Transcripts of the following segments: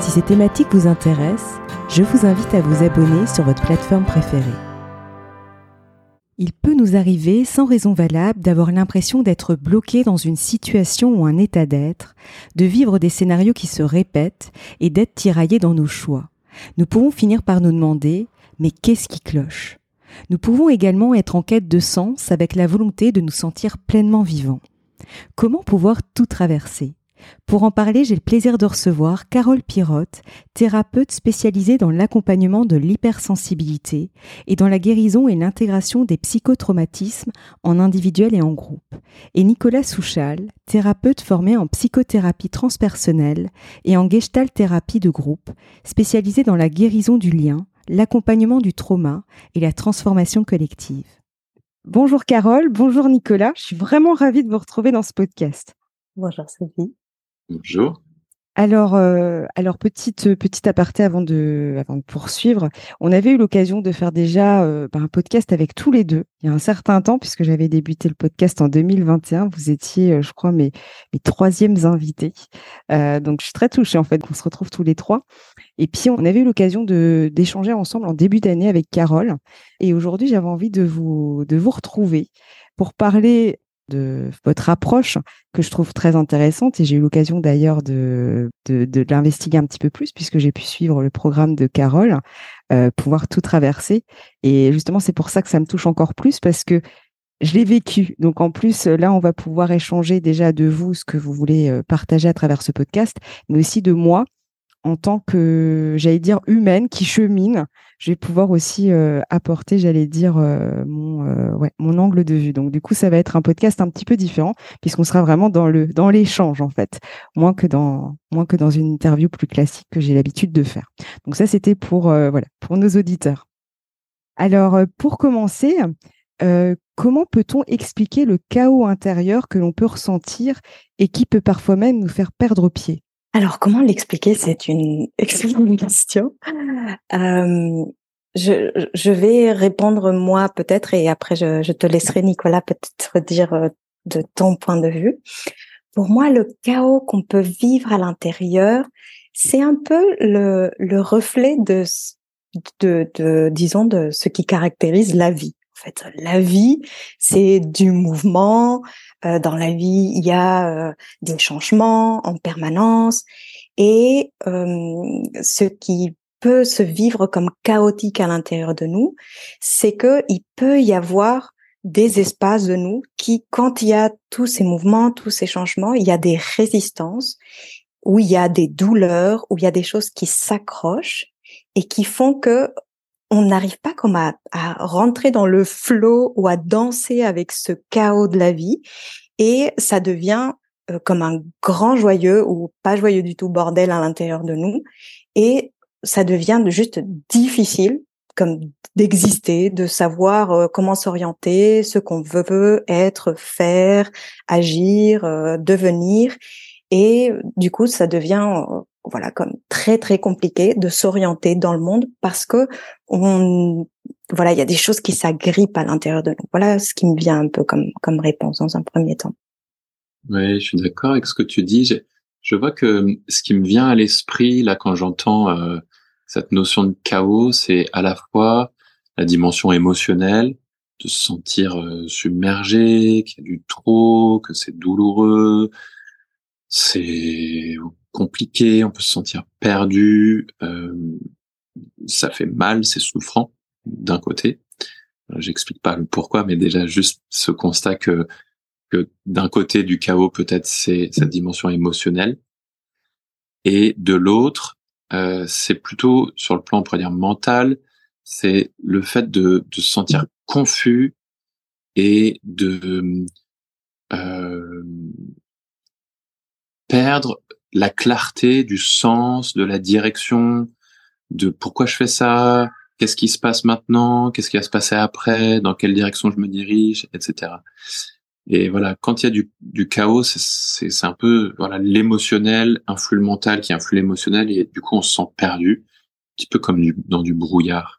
Si ces thématiques vous intéressent, je vous invite à vous abonner sur votre plateforme préférée. Il peut nous arriver, sans raison valable, d'avoir l'impression d'être bloqué dans une situation ou un état d'être, de vivre des scénarios qui se répètent et d'être tiraillés dans nos choix. Nous pouvons finir par nous demander, mais qu'est-ce qui cloche? Nous pouvons également être en quête de sens avec la volonté de nous sentir pleinement vivants. Comment pouvoir tout traverser? Pour en parler, j'ai le plaisir de recevoir Carole Pirotte, thérapeute spécialisée dans l'accompagnement de l'hypersensibilité et dans la guérison et l'intégration des psychotraumatismes en individuel et en groupe, et Nicolas Souchal, thérapeute formé en psychothérapie transpersonnelle et en gestalt thérapie de groupe, spécialisé dans la guérison du lien, l'accompagnement du trauma et la transformation collective. Bonjour Carole, bonjour Nicolas, je suis vraiment ravie de vous retrouver dans ce podcast. Bonjour Sophie. Bonjour. Alors, euh, alors petite euh, petite aparté avant de poursuivre, on avait eu l'occasion de faire déjà euh, bah, un podcast avec tous les deux il y a un certain temps puisque j'avais débuté le podcast en 2021. Vous étiez, je crois, mes mes troisièmes invités. donc je suis très touchée en fait qu'on se retrouve tous les trois. Et puis on avait eu l'occasion d'échanger ensemble en début d'année avec Carole. Et aujourd'hui j'avais envie de vous retrouver pour parler de votre approche que je trouve très intéressante et j'ai eu l'occasion d'ailleurs de, de, l'investiguer un petit peu plus puisque j'ai pu suivre le programme de Carole, euh, pouvoir tout traverser. Et justement, c'est pour ça que ça me touche encore plus parce que je l'ai vécu. Donc en plus, là, on va pouvoir échanger déjà de vous ce que vous voulez euh, partager à travers ce podcast, mais aussi de moi en tant que, j'allais dire, humaine qui chemine, je vais pouvoir aussi euh, apporter, j'allais dire, euh, mon, euh, mon angle de vue. Donc, du coup, ça va être un podcast un petit peu différent puisqu'on sera vraiment dans l'échange en fait, moins que dans moins que dans une interview plus classique que j'ai l'habitude de faire. Donc ça, c'était pour voilà pour nos auditeurs. Alors, pour commencer, comment peut-on expliquer le chaos intérieur que l'on peut ressentir et qui peut parfois même nous faire perdre pied? Alors, comment l'expliquer? C'est une excellente question. Euh, je, je, vais répondre moi peut-être et après je, je te laisserai Nicolas peut-être dire euh, de ton point de vue. Pour moi, le chaos qu'on peut vivre à l'intérieur, c'est un peu le, le reflet de, de, de, disons, de ce qui caractérise la vie. En fait, la vie, c'est du mouvement. Euh, dans la vie, il y a euh, des changements en permanence. Et ce qui peut se vivre comme chaotique à l'intérieur de nous, c'est que il peut y avoir des espaces de nous qui, quand il y a tous ces mouvements, tous ces changements, il y a des résistances, où il y a des douleurs, où il y a des choses qui s'accrochent et qui font que on n'arrive pas comme à, rentrer dans le flot ou à danser avec ce chaos de la vie. Et ça devient euh, comme un grand joyeux ou pas joyeux du tout bordel à l'intérieur de nous. Et ça devient juste difficile comme d'exister, de savoir euh, comment s'orienter, ce qu'on veut être, faire, agir, euh, devenir. Et du coup ça devient voilà comme très très compliqué de s'orienter dans le monde parce que on voilà il y a des choses qui s'agrippent à l'intérieur de nous. Voilà ce qui me vient un peu comme comme réponse dans un premier temps. Oui je suis d'accord avec ce que tu dis. Je, vois que ce qui me vient à l'esprit là quand j'entends euh, cette notion de chaos c'est à la fois la dimension émotionnelle de se sentir euh, submergé qu'il y a du trop que c'est douloureux c'est compliqué, on peut se sentir perdu, euh, ça fait mal, c'est souffrant d'un côté. Euh, j'explique pas le pourquoi, mais déjà juste ce constat que que d'un côté du chaos peut-être c'est cette dimension émotionnelle et de l'autre euh, c'est plutôt sur le plan on pourrait dire mental c'est le fait de, de se sentir confus et de euh, perdre la clarté du sens, de la direction, de pourquoi je fais ça, qu'est-ce qui se passe maintenant, qu'est-ce qui va se passer après, dans quelle direction je me dirige, etc. Et voilà, quand il y a du, chaos, c'est un peu voilà l'émotionnel influe le mental qui influe l'émotionnel et du coup on se sent perdu, un petit peu comme dans du brouillard.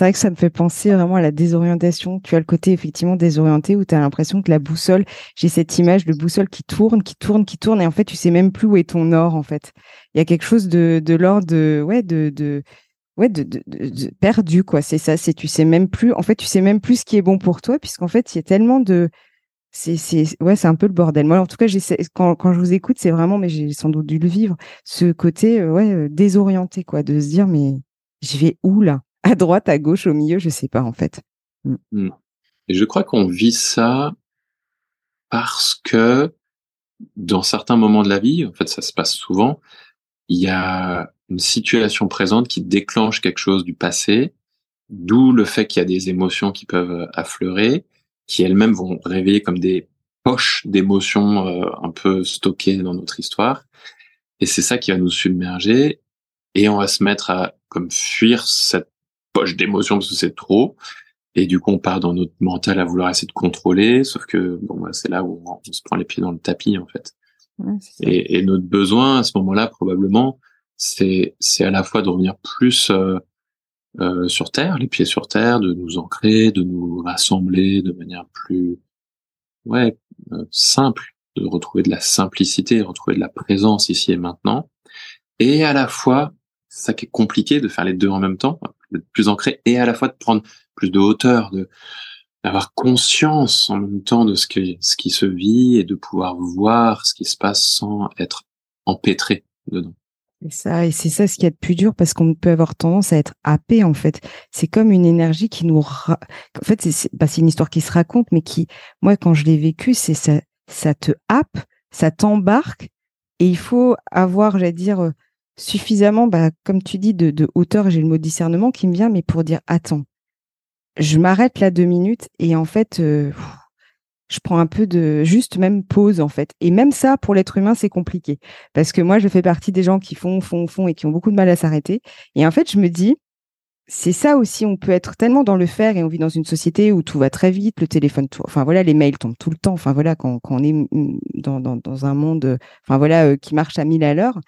C'est vrai que ça me fait penser vraiment à la désorientation. Tu as le côté effectivement désorienté où tu as l'impression que la boussole, j'ai cette image de boussole qui tourne, qui tourne, qui tourne et en fait tu sais même plus où est ton nord en fait. Il y a quelque chose de, de l'ordre de ouais de, de ouais de, perdu quoi. C'est ça, c'est tu sais même plus. En fait tu sais même plus ce qui est bon pour toi puisqu'en fait il y a tellement de c'est c'est ouais c'est un peu le bordel moi en tout cas quand quand je vous écoute c'est vraiment mais j'ai sans doute dû le vivre ce côté euh, ouais euh, désorienté quoi de se dire mais je vais où là? À droite à gauche au milieu je sais pas en fait mm. Mm. et je crois qu'on vit ça parce que dans certains moments de la vie en fait ça se passe souvent il y a une situation présente qui déclenche quelque chose du passé d'où le fait qu'il y a des émotions qui peuvent affleurer qui elles-mêmes vont réveiller comme des poches d'émotions euh, un peu stockées dans notre histoire. Et c'est ça qui va nous submerger et on va se mettre à comme fuir cette poche d'émotions parce que c'est trop. Et du coup, on part dans notre mental à vouloir essayer de contrôler, sauf que bon, bah, c'est là où on, se prend les pieds dans le tapis en fait. et, et, notre besoin à ce moment-là, probablement, c'est c'est à la fois de revenir plus euh, euh, sur Terre, les pieds sur Terre, de nous ancrer, de nous rassembler de manière plus ouais euh, simple, de retrouver de la simplicité, de retrouver de la présence ici et maintenant, et à la fois ça qui est compliqué de faire les deux en même temps, d'être plus ancré et à la fois de prendre plus de hauteur, de d'avoir conscience en même temps de ce qui ce qui se vit et de pouvoir voir ce qui se passe sans être empêtré dedans. C'est ça, et c'est ça ce qui est de plus dur parce qu'on peut avoir tendance à être happé en fait. C'est comme une énergie qui nous, en fait, c'est bah, une histoire qui se raconte, mais qui, moi, quand je l'ai vécu, c'est ça, ça te happe, ça t'embarque, et il faut avoir, j'allais dire, euh, suffisamment, bah, comme tu dis, de, de hauteur. J'ai le mot discernement qui me vient, mais pour dire, attends, je m'arrête là deux minutes, et en fait, euh, je prends un peu de juste même pause en fait. Et même ça, pour l'être humain, c'est compliqué. Parce que moi, je fais partie des gens qui font, font, font et qui ont beaucoup de mal à s'arrêter. Et en fait, je me dis, c'est ça aussi, on peut être tellement dans le faire et on vit dans une société où tout va très vite, le téléphone, enfin voilà, les mails tombent tout le temps. Enfin voilà, quand, on est dans, dans, dans, un monde, enfin voilà, euh, qui marche à mille à l'heure,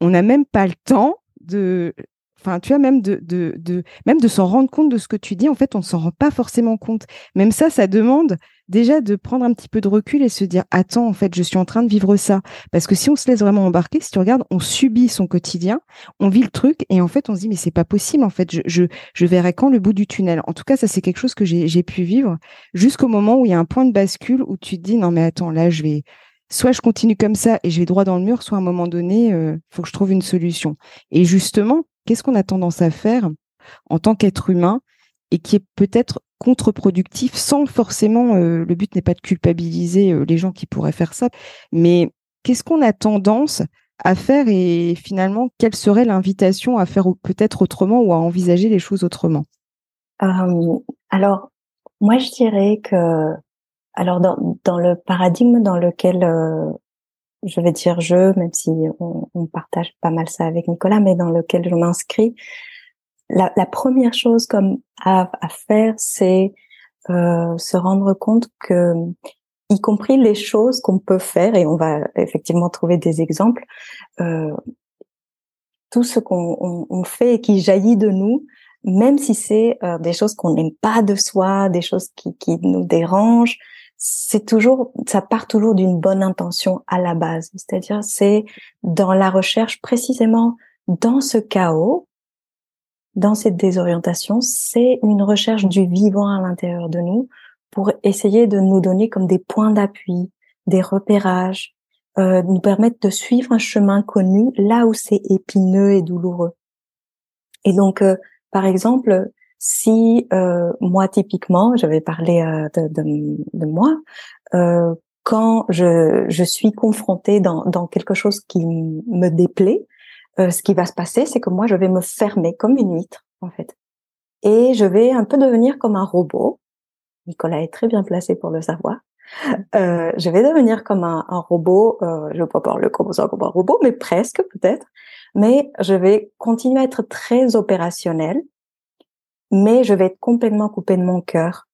on n'a même pas le temps de Enfin, tu vois, même de, de, de même de s'en rendre compte de ce que tu dis, en fait, on ne s'en rend pas forcément compte. Même ça, ça demande déjà de prendre un petit peu de recul et se dire, attends, en fait, je suis en train de vivre ça. Parce que si on se laisse vraiment embarquer, si tu regardes, on subit son quotidien, on vit le truc et en fait, on se dit, mais c'est pas possible, en fait, je, je, je verrai quand le bout du tunnel. En tout cas, ça, c'est quelque chose que j'ai pu vivre jusqu'au moment où il y a un point de bascule où tu te dis, non, mais attends, là, je vais, soit je continue comme ça et je vais droit dans le mur, soit à un moment donné, il euh, faut que je trouve une solution. Et justement, qu'est-ce qu'on a tendance à faire en tant qu'être humain et qui est peut-être contre-productif sans forcément, euh, le but n'est pas de culpabiliser euh, les gens qui pourraient faire ça, mais qu'est-ce qu'on a tendance à faire et finalement, quelle serait l'invitation à faire peut-être autrement ou à envisager les choses autrement? Alors, moi, je dirais que, alors dans, dans le paradigme dans lequel je vais dire je, même si on, on, partage pas mal ça avec Nicolas, mais dans lequel je m'inscris, la, la, première chose comme à, faire, c'est euh, se rendre compte que, y compris les choses qu'on peut faire, et on va effectivement trouver des exemples, euh, tout ce qu'on on, on fait et qui jaillit de nous, même si c'est euh, des choses qu'on n'aime pas de soi, des choses qui, qui nous dérangent, c'est toujours, ça part toujours d'une bonne intention à la base. C'est-à-dire, c'est dans la recherche précisément dans ce chaos, dans cette désorientation, c'est une recherche du vivant à l'intérieur de nous pour essayer de nous donner comme des points d'appui, des repérages, euh, nous permettre de suivre un chemin connu là où c'est épineux et douloureux. Et donc, euh, par exemple, si euh, moi typiquement, j'avais parlé euh, de, de, de, moi, euh, quand je, je suis confrontée dans, dans quelque chose qui me déplaît, euh, ce qui va se passer, c'est que moi, je vais me fermer comme une huître, en fait. Et je vais un peu devenir comme un robot. Nicolas est très bien placé pour le savoir. Euh, je vais devenir comme un, un robot. Euh, je ne vais pas parler comme ça comme un robot, mais presque peut-être. Mais je vais continuer à être très opérationnel, mais je vais être complètement coupé de mon cœur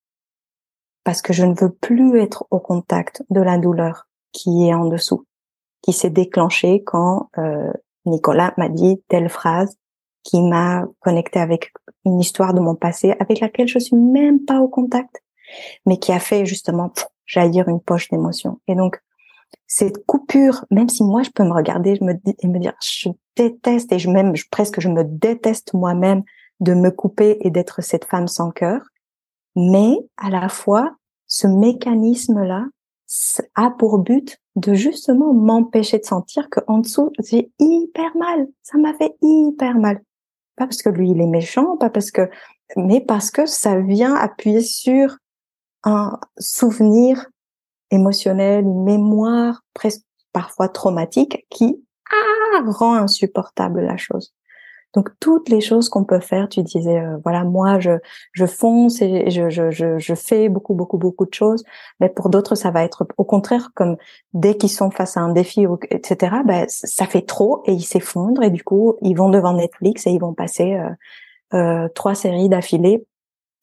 parce que je ne veux plus être au contact de la douleur qui est en dessous, qui s'est déclenchée quand euh, Nicolas m'a dit telle phrase qui m'a connecté avec une histoire de mon passé avec laquelle je suis même pas au contact, mais qui a fait justement jaillir une poche d'émotions. Et donc, cette coupure, même si moi je peux me regarder je me, et me dire, je déteste et je même je, presque je me déteste moi-même de me couper et d'être cette femme sans cœur, mais à la fois ce mécanisme-là a pour but de justement m'empêcher de sentir que en dessous j'ai hyper mal, ça m'a fait hyper mal. Pas parce que lui il est méchant, pas parce que, mais parce que ça vient appuyer sur un souvenir émotionnel, une mémoire presque parfois traumatique qui rend insupportable la chose. Donc toutes les choses qu'on peut faire, tu disais euh, voilà moi je je fonce et je, je je je fais beaucoup beaucoup beaucoup de choses, mais pour d'autres ça va être au contraire comme dès qu'ils sont face à un défi etc. Ben ça fait trop et ils s'effondrent et du coup ils vont devant Netflix et ils vont passer euh, euh, trois séries d'affilée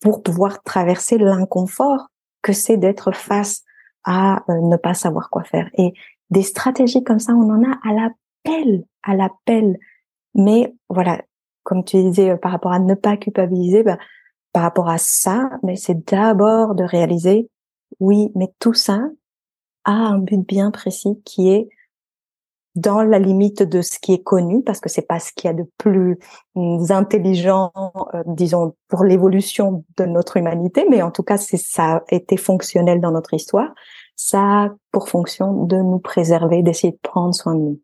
pour pouvoir traverser l'inconfort que c'est d'être face à euh, ne pas savoir quoi faire et des stratégies comme ça on en a à l'appel à l'appel mais voilà, comme tu disais euh, par rapport à ne pas culpabiliser, bah, par rapport à ça, mais c'est d'abord de réaliser, oui, mais tout ça a un but bien précis qui est dans la limite de ce qui est connu, parce que c'est pas ce qu'il y a de plus intelligent, euh, disons, pour l'évolution de notre humanité, mais en tout cas, c'est ça a été fonctionnel dans notre histoire. Ça a pour fonction de nous préserver, d'essayer de prendre soin de nous.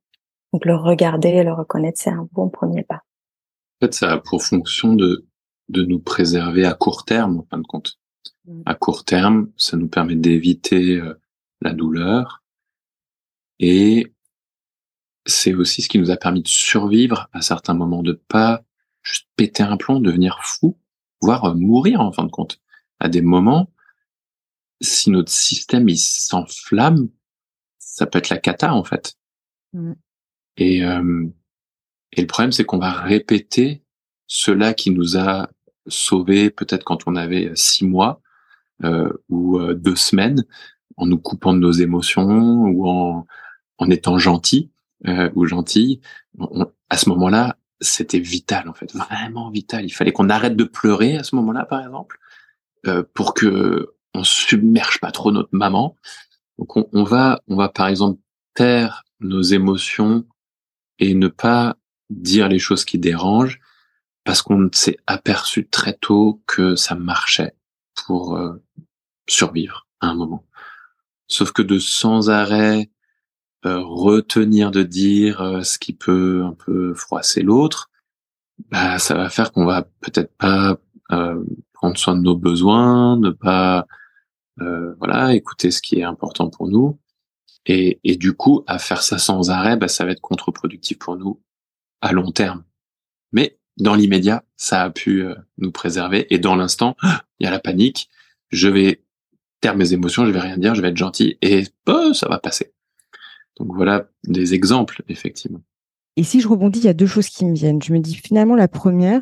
Donc le regarder et le reconnaître, c'est un bon premier pas. En fait, ça a pour fonction de, de nous préserver à court terme, en fin de compte. Mm. À court terme, ça nous permet d'éviter euh, la douleur et c'est aussi ce qui nous a permis de survivre à certains moments, de pas juste péter un plomb, devenir fou, voire euh, mourir en fin de compte. À des moments, si notre système il s'enflamme, ça peut être la cata en fait. Mm. Et, euh, et le problème, c'est qu'on va répéter cela qui nous a sauvés peut-être quand on avait six mois euh, ou euh, deux semaines, en nous coupant de nos émotions ou en, en étant gentil euh, ou gentille. à ce moment-là, c'était vital en fait, vraiment vital. Il fallait qu'on arrête de pleurer à ce moment-là, par exemple, euh, pour que on submerge pas trop notre maman. Donc on, on va, on va par exemple taire nos émotions et ne pas dire les choses qui dérangent parce qu'on s'est aperçu très tôt que ça marchait pour euh, survivre à un moment. Sauf que de sans arrêt euh, retenir de dire euh, ce qui peut un peu froisser l'autre, bah ça va faire qu'on va peut-être pas prendre soin de nos besoins, ne pas voilà écouter ce qui est important pour nous et, du coup, à faire ça sans arrêt, bah, ça va être contre-productif pour nous à long terme. Mais dans l'immédiat, ça a pu euh, nous préserver. Et dans l'instant, il y a la panique. Je vais taire mes émotions, je vais rien dire, je vais être gentil et oh, ça va passer. Donc voilà des exemples, effectivement. Et si je rebondis, il y a deux choses qui me viennent. Je me dis finalement la première,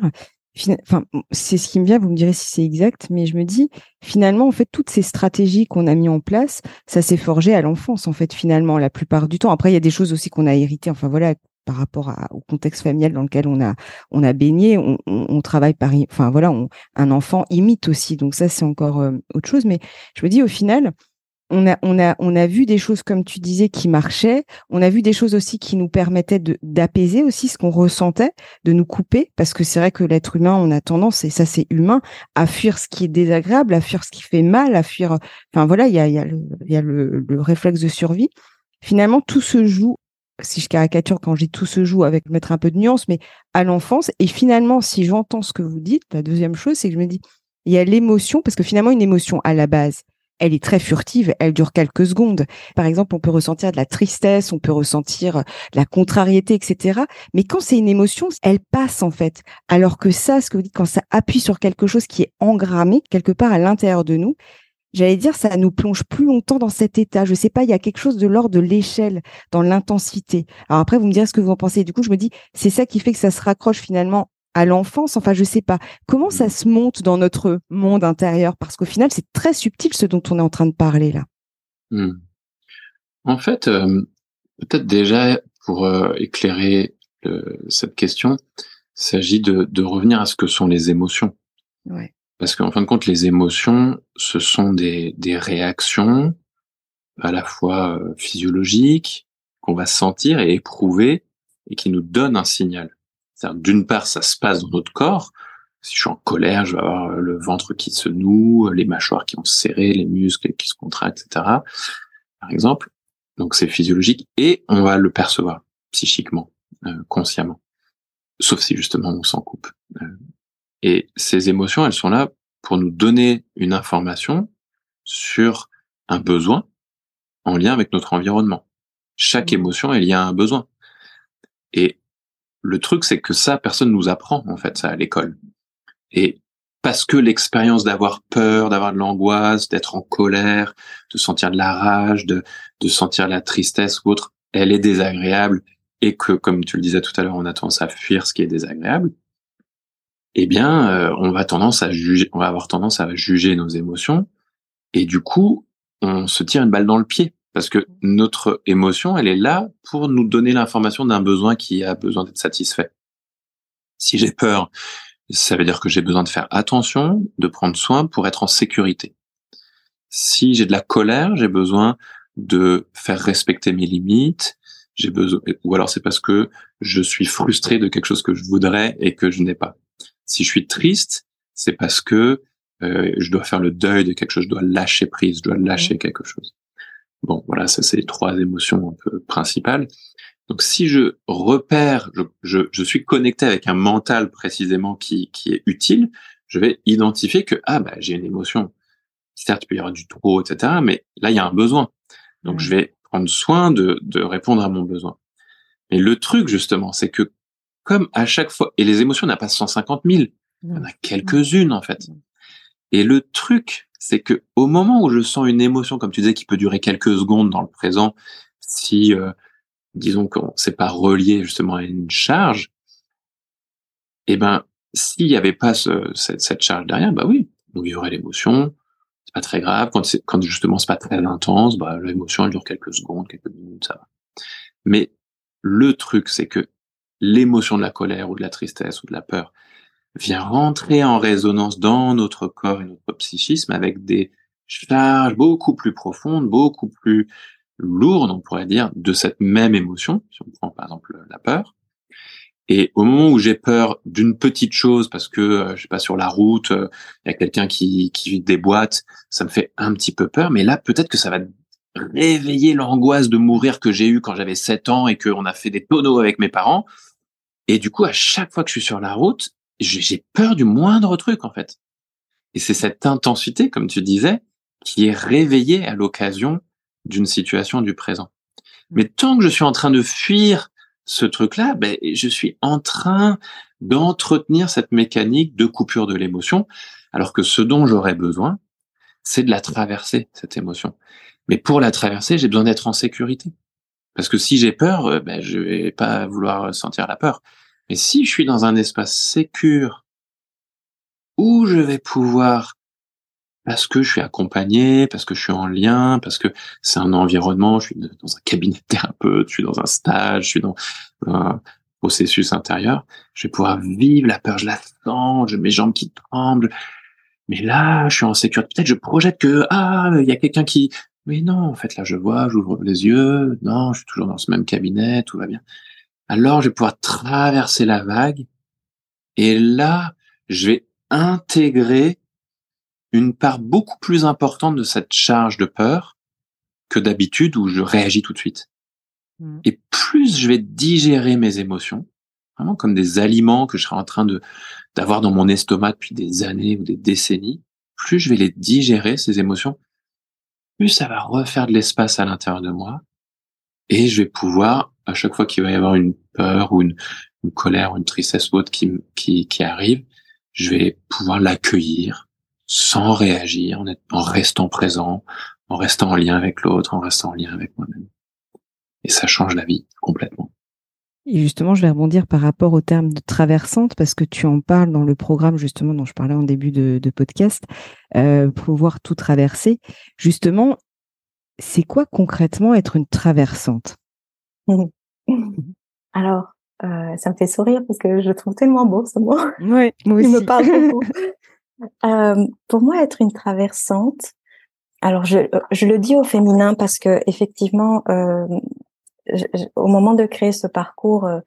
c'est ce qui me vient, vous me direz si c'est exact, mais je me dis, finalement, en fait, toutes ces stratégies qu'on a mis en place, ça s'est forgé à l'enfance, en fait, finalement, la plupart du temps. Après, il y a des choses aussi qu'on a héritées, enfin voilà, par rapport au contexte familial dans lequel on a on a baigné, on, on, travaille par, enfin voilà, un enfant imite aussi, donc ça c'est encore euh, autre chose. Mais je me dis au final, on a, on, a, on a vu des choses, comme tu disais, qui marchaient. On a vu des choses aussi qui nous permettaient d'apaiser aussi ce qu'on ressentait, de nous couper, parce que c'est vrai que l'être humain, on a tendance, et ça c'est humain, à fuir ce qui est désagréable, à fuir ce qui fait mal, à fuir. Enfin voilà, il y a, y a, le, y a le, le réflexe de survie. Finalement, tout se joue si je caricature quand je dis tout se joue avec mettre un peu de nuance, mais à l'enfance. Et finalement, si j'entends ce que vous dites, la deuxième chose, c'est que je me dis, il y a l'émotion, parce que finalement, une émotion à la base, elle est très furtive, elle dure quelques secondes. Par exemple, on peut ressentir de la tristesse, on peut ressentir de la contrariété, etc. Mais quand c'est une émotion, elle passe en fait. Alors que ça, ce que vous dites, quand ça appuie sur quelque chose qui est engrammé quelque part à l'intérieur de nous, j'allais dire, ça nous plonge plus longtemps dans cet état. Je sais pas, il y a quelque chose de l'ordre de l'échelle, dans l'intensité. Alors après, vous me direz ce que vous en pensez. Du coup, je me dis, c'est ça qui fait que ça se raccroche finalement à l'enfance. Enfin, je sais pas. Comment ça se monte dans notre monde intérieur? Parce qu'au final, c'est très subtil ce dont on est en train de parler là. Hmm. En fait, euh, peut-être déjà pour euh, éclairer cette question, il s'agit de, de, revenir à ce que sont les émotions. Ouais. Parce qu'en fin de compte, les émotions, ce sont des, des réactions à la fois euh, physiologiques qu'on va sentir et éprouver et qui nous donnent un signal. D'une part, ça se passe dans notre corps. Si je suis en colère, je vais avoir le ventre qui se noue, les mâchoires qui vont se serrer, les muscles qui se contractent, etc. Par exemple. Donc c'est physiologique et on va le percevoir psychiquement, euh, consciemment. Sauf si justement on s'en coupe. Euh, et ces émotions, elles sont là pour nous donner une information sur un besoin en lien avec notre environnement. Chaque mmh. émotion est liée à un besoin. Et le truc, c'est que ça, personne nous apprend, en fait, ça, à l'école. Et parce que l'expérience d'avoir peur, d'avoir de l'angoisse, d'être en colère, de sentir de la rage, de, de sentir la tristesse ou autre, elle est désagréable et que, comme tu le disais tout à l'heure, on a tendance à fuir ce qui est désagréable, eh bien, euh, on va tendance à juger, on va avoir tendance à juger nos émotions, et du coup, on se tire une balle dans le pied parce que notre émotion, elle est là pour nous donner l'information d'un besoin qui a besoin d'être satisfait. Si j'ai peur, ça veut dire que j'ai besoin de faire attention, de prendre soin pour être en sécurité. Si j'ai de la colère, j'ai besoin de faire respecter mes limites, j'ai besoin, ou alors c'est parce que je suis frustré de quelque chose que je voudrais et que je n'ai pas. Si je suis triste, c'est parce que euh, je dois faire le deuil de quelque chose, je dois lâcher prise, je dois lâcher quelque chose. Bon, voilà, ça c'est les trois émotions un peu principales. Donc si je repère, je, je, je, suis connecté avec un mental précisément qui, qui est utile, je vais identifier que ah bah j'ai une émotion. Certes, il peut y avoir du trop, etc. Mais là, il y a un besoin. Donc je vais prendre soin de, de répondre à mon besoin. Mais le truc justement, c'est que comme à chaque fois, et les émotions n'a pas 150 000, il y en a quelques-unes en fait. Et le truc, c'est que au moment où je sens une émotion, comme tu disais, qui peut durer quelques secondes dans le présent, si euh, disons qu'on s'est pas relié justement à une charge, eh ben s'il n'y avait pas ce, cette, cette, charge derrière, bah oui, donc il y aurait l'émotion, c'est pas très grave. Quand, c'est, quand justement c'est pas très intense, bah l'émotion elle dure quelques secondes, quelques minutes, ça va. Mais le truc, c'est que l'émotion de la colère ou de la tristesse ou de la peur vient rentrer en résonance dans notre corps et notre psychisme avec des charges beaucoup plus profondes, beaucoup plus lourdes, on pourrait dire, de cette même émotion, si on prend par exemple la peur. Et au moment où j'ai peur d'une petite chose, parce que euh, je sais pas sur la route, euh, il y a quelqu'un qui qui boîtes, ça me fait un petit peu peur. Mais là, peut-être que ça va réveiller l'angoisse de mourir que j'ai eue quand j'avais 7 ans et qu'on a fait des tonneaux avec mes parents. Et du coup, à chaque fois que je suis sur la route, j'ai peur du moindre truc, en fait. Et c'est cette intensité, comme tu disais, qui est réveillée à l'occasion d'une situation du présent. Mais tant que je suis en train de fuir ce truc-là, ben, je suis en train d'entretenir cette mécanique de coupure de l'émotion, alors que ce dont j'aurais besoin, c'est de la traverser, cette émotion. Mais pour la traverser, j'ai besoin d'être en sécurité. Parce que si j'ai peur, euh, ben, je vais pas vouloir sentir la peur. Mais si je suis dans un espace sécure où je vais pouvoir, parce que je suis accompagné, parce que je suis en lien, parce que c'est un environnement, je suis dans un cabinet de thérapeute, je suis dans un stage, je suis dans un processus intérieur, je vais pouvoir vivre la peur, je la sens, j'ai mes jambes qui tremblent. Mais là, je suis en sécurité. Peut-être je projette que ah, il y a quelqu'un qui. Mais non, en fait, là, je vois, j'ouvre les yeux. Non, je suis toujours dans ce même cabinet, tout va bien alors je vais pouvoir traverser la vague et là, je vais intégrer une part beaucoup plus importante de cette charge de peur que d'habitude où je réagis tout de suite. Mmh. Et plus je vais digérer mes émotions, vraiment comme des aliments que je serai en train de d'avoir dans mon estomac depuis des années ou des décennies, plus je vais les digérer, ces émotions, plus ça va refaire de l'espace à l'intérieur de moi et je vais pouvoir à chaque fois qu'il va y avoir une peur ou une, colère ou une tristesse ou autre qui, qui, qui arrive, je vais pouvoir l'accueillir sans réagir, en, restant présent, en restant en lien avec l'autre, en restant en lien avec moi-même. Et ça change la vie complètement. Et justement, je vais rebondir par rapport au terme de traversante, parce que tu en parles dans le programme justement dont je parlais en début de, podcast, euh, pouvoir tout traverser. Justement, c'est quoi concrètement être une traversante? Alors, euh, ça me fait sourire parce que je trouve tellement beau ce mot. Oui, moi aussi. Il me parle beaucoup. euh, pour moi, être une traversante, alors je, je le dis au féminin parce que effectivement, euh, au moment de créer ce parcours, euh,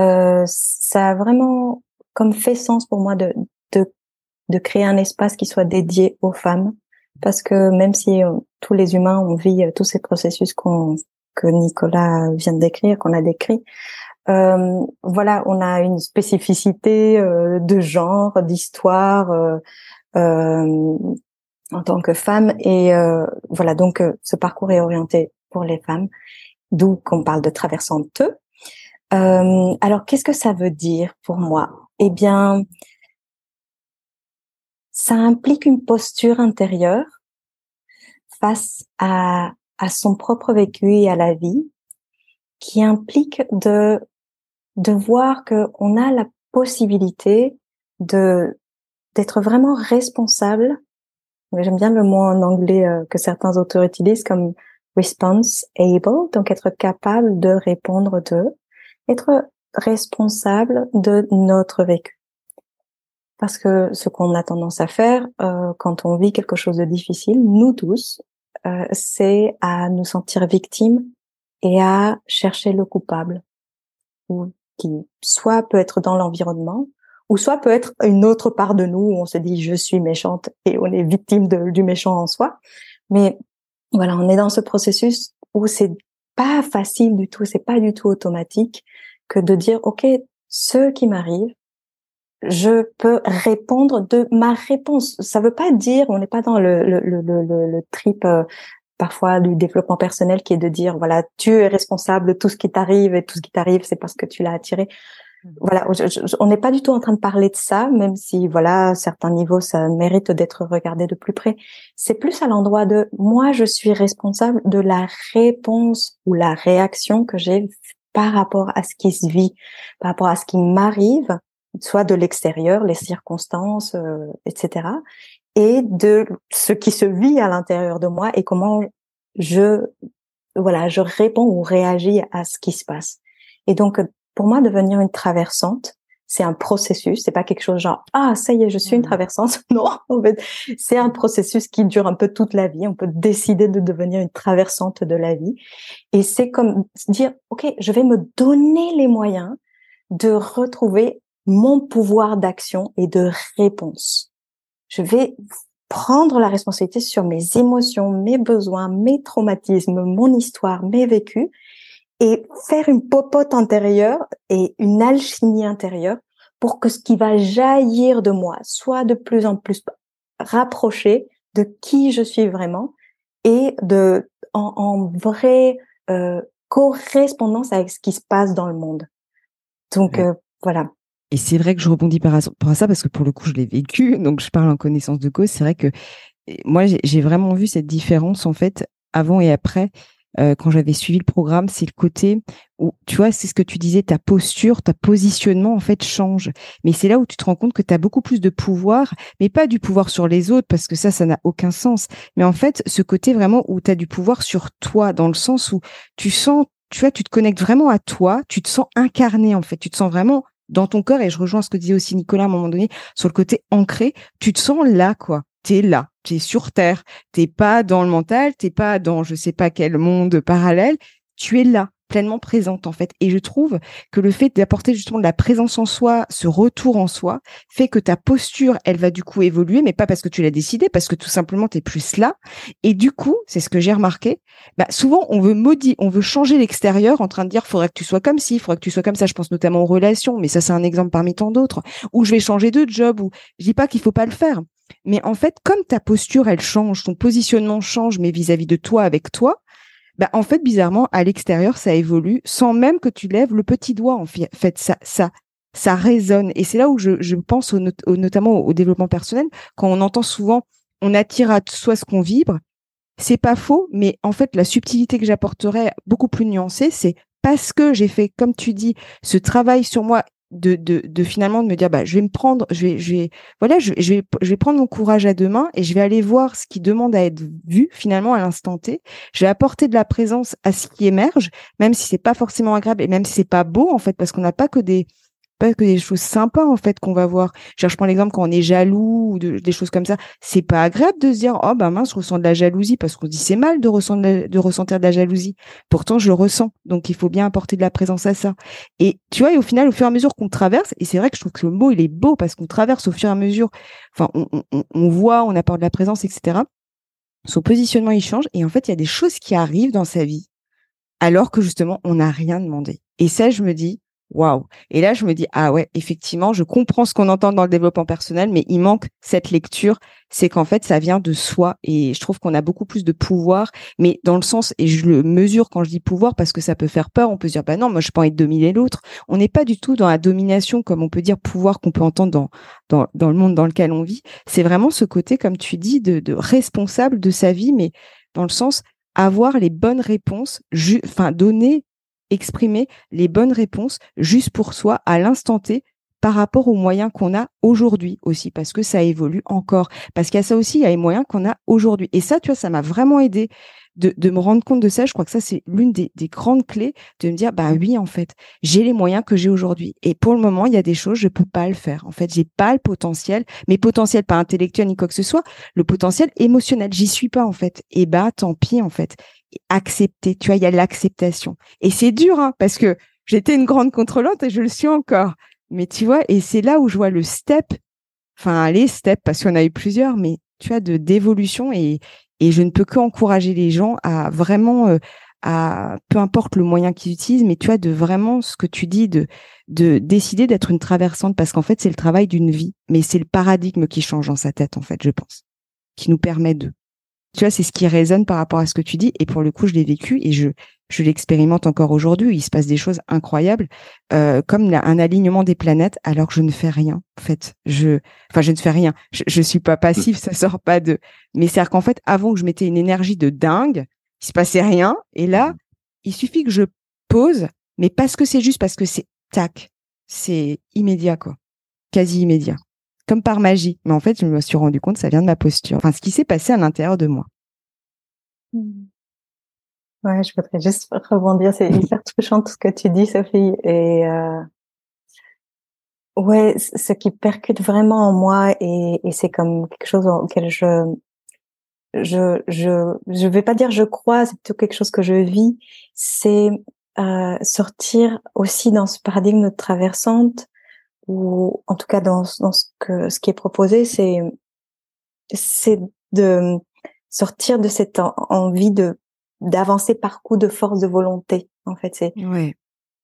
euh, ça a vraiment comme fait sens pour moi de, de, de créer un espace qui soit dédié aux femmes, parce que même si euh, tous les humains ont vit tous ces processus qu'on que Nicolas vient de décrire, qu'on a décrit, euh, voilà, on a une spécificité euh, de genre, d'histoire euh, en tant que femme, et voilà, donc ce parcours est orienté pour les femmes d'où qu'on parle de traversante. Euh, alors, qu'est-ce que ça veut dire pour moi? Eh bien, ça implique une posture intérieure face à, à son propre vécu et à la vie, qui implique de de voir que on a la possibilité de d'être vraiment responsable. J'aime bien le mot en anglais euh, que certains auteurs utilisent comme response able, donc être capable de répondre de, être responsable de notre vécu. Parce que ce qu'on a tendance à faire euh, quand on vit quelque chose de difficile, nous tous, euh, c'est à nous sentir victimes et à chercher le coupable, ou qui soit peut être dans l'environnement, ou soit peut être une autre part de nous où on se dit je suis méchante et on est victime du méchant en soi. Mais voilà, on est dans ce processus où c'est pas facile du tout, c'est pas du tout automatique que de dire ok, ce qui m'arrive, je peux répondre de ma réponse. Ça veut pas dire, on n'est pas dans le le le le, le trip euh, parfois du développement personnel qui est de dire voilà, tu es responsable de tout ce qui t'arrive et tout ce qui t'arrive, c'est parce que tu l'as attiré voilà, on n'est pas du tout en train de parler de ça, même si voilà, à certains niveaux, ça mérite d'être regardé de plus près. C'est plus à l'endroit de moi, je suis responsable de la réponse ou la réaction que j'ai par rapport à ce qui se vit, par rapport à ce qui m'arrive, soit de l'extérieur, les circonstances, euh, etc., et de ce qui se vit à l'intérieur de moi et comment je voilà, je réponds ou réagis à ce qui se passe. Et donc pour moi, devenir une traversante, c'est un processus. C'est pas quelque chose genre ah ça y est, je suis une mmh. traversante. Non, en fait, c'est un processus qui dure un peu toute la vie. On peut décider de devenir une traversante de la vie, et c'est comme dire ok, je vais me donner les moyens de retrouver mon pouvoir d'action et de réponse. Je vais prendre la responsabilité sur mes émotions, mes besoins, mes traumatismes, mon histoire, mes vécus, et faire une popote intérieure et une alchimie intérieure pour que ce qui va jaillir de moi soit de plus en plus rapproché de qui je suis vraiment et de en, en vraie euh, correspondance avec ce qui se passe dans le monde. Donc euh, voilà. Et c'est vrai que je rebondis par rapport ça parce que pour le coup je l'ai vécu, donc je parle en connaissance de cause. C'est vrai que moi j'ai vraiment vu cette différence en fait avant et après euh, quand j'avais suivi le programme, c'est le côté où, tu vois, c'est ce que tu disais, ta posture, ta positionnement, en fait, change. Mais c'est là où tu te rends compte que tu as beaucoup plus de pouvoir, mais pas du pouvoir sur les autres, parce que ça, ça n'a aucun sens. Mais en fait, ce côté vraiment où tu as du pouvoir sur toi, dans le sens où tu sens, tu vois, tu te connectes vraiment à toi, tu te sens incarné, en fait, tu te sens vraiment dans ton corps, et je rejoins ce que disait aussi Nicolas à un moment donné, sur le côté ancré, tu te sens là, quoi. T'es là, t'es sur Terre, t'es pas dans le mental, t'es pas dans je sais pas quel monde parallèle, tu es là, pleinement présente en fait. Et je trouve que le fait d'apporter justement de la présence en soi, ce retour en soi, fait que ta posture, elle va du coup évoluer, mais pas parce que tu l'as décidé, parce que tout simplement t'es plus là. Et du coup, c'est ce que j'ai remarqué. Bah, souvent, on veut maudire, on veut changer l'extérieur en train de dire, faudrait que tu sois comme ci, faudrait que tu sois comme ça. Je pense notamment aux relations, mais ça c'est un exemple parmi tant d'autres. Ou je vais changer de job, ou je dis pas qu'il faut pas le faire. Mais en fait, comme ta posture, elle change, ton positionnement change, mais vis-à-vis de toi, avec toi, bah, en fait, bizarrement, à l'extérieur, ça évolue sans même que tu lèves le petit doigt. En fait, ça, ça, ça résonne. Et c'est là où je, je pense notamment au développement personnel, quand on entend souvent on attire à soi ce qu'on vibre. C'est pas faux, mais en fait, la subtilité que j'apporterais beaucoup plus nuancée, c'est parce que j'ai fait, comme tu dis, ce travail sur moi de, de, de, finalement de me dire bah je vais me prendre je vais je vais voilà je, vais je vais prendre mon courage à deux mains et je vais aller voir ce qui demande à être vu finalement à l'instant T. Je vais apporter de la présence à ce qui émerge même si c'est pas forcément agréable et même si c'est pas beau en fait parce qu'on n'a pas que des pas que des choses sympas en fait qu'on va voir. Je prends l'exemple quand on est jaloux ou des choses comme ça. C'est pas agréable de se dire oh bah mince je ressens de la jalousie parce qu'on dit c'est mal de ressentir de, de la jalousie. Pourtant je le ressens donc il faut bien apporter de la présence à ça. Et tu vois au final au fur et à mesure qu'on traverse et c'est vrai que je trouve que le mot il est beau parce qu'on traverse au fur et à mesure. Enfin on, on, on voit on apporte de la présence etc. Son positionnement il change et en fait il y a des choses qui arrivent dans sa vie alors que justement on n'a rien demandé. Et ça je me dis waouh. Et là, je me dis, ah ouais, effectivement, je comprends ce qu'on entend dans le développement personnel, mais il manque cette lecture. C'est qu'en fait, ça vient de soi. Et je trouve qu'on a beaucoup plus de pouvoir, mais dans le sens, et je le mesure quand je dis pouvoir, parce que ça peut faire peur. On peut se dire, bah non, moi, je pas envie de dominer l'autre. On n'est pas du tout dans la domination, comme on peut dire pouvoir qu'on peut entendre dans le monde dans lequel on vit. C'est vraiment ce côté, comme tu dis, de, de responsable de sa vie, mais dans le sens, avoir les bonnes réponses, enfin donner exprimer les bonnes réponses juste pour soi à l'instant T par rapport aux moyens qu'on a aujourd'hui aussi, parce que ça évolue encore. Parce qu'il y a ça aussi, il y a les moyens qu'on a aujourd'hui. Et ça, tu vois, ça m'a vraiment aidé de, me rendre compte de ça. Je crois que ça, c'est l'une des, des, grandes clés de me dire, bah oui, en fait, j'ai les moyens que j'ai aujourd'hui. Et pour le moment, il y a des choses, je peux pas le faire. En fait, j'ai pas le potentiel, mais potentiel pas intellectuel ni quoi que ce soit, le potentiel émotionnel, j'y suis pas, en fait. Et bah, tant pis, en fait accepter. Tu vois, il y a l'acceptation. Et c'est dur, hein, parce que j'étais une grande contrôlante et je le suis encore. Mais tu vois, et c'est là où je vois le step, enfin les steps, parce qu'on a eu plusieurs, mais tu vois, de d'évolution et, et je ne peux qu'encourager les gens à vraiment, euh, à peu importe le moyen qu'ils utilisent, mais tu vois, de vraiment ce que tu dis, de, de décider d'être une traversante, parce qu'en fait, c'est le travail d'une vie, mais c'est le paradigme qui change dans sa tête, en fait, je pense, qui nous permet de. Tu vois, c'est ce qui résonne par rapport à ce que tu dis. Et pour le coup, je l'ai vécu et je, je l'expérimente encore aujourd'hui. Il se passe des choses incroyables, euh, comme un alignement des planètes, alors que je ne fais rien. En fait, je, enfin, je ne fais rien. Je, je suis pas passif, ça sort pas de. Mais c'est qu'en fait, avant que je mettais une énergie de dingue, il se passait rien. Et là, il suffit que je pose, mais parce que c'est juste, parce que c'est tac, c'est immédiat quoi, quasi immédiat comme par magie. Mais en fait, je me suis rendu compte, ça vient de ma posture. Enfin, ce qui s'est passé à l'intérieur de moi. Mmh. Ouais, je voudrais juste rebondir. C'est hyper touchant tout ce que tu dis, Sophie. Et euh... ouais, ce qui percute vraiment en moi, et, et c'est comme quelque chose auquel je je je je vais pas dire je crois, c'est plutôt quelque chose que je vis. C'est euh, sortir aussi dans ce paradigme de traversante ou en tout cas dans, dans ce que ce qui est proposé, c'est c'est de sortir de cette envie de d'avancer par coup de force de volonté. En fait, c'est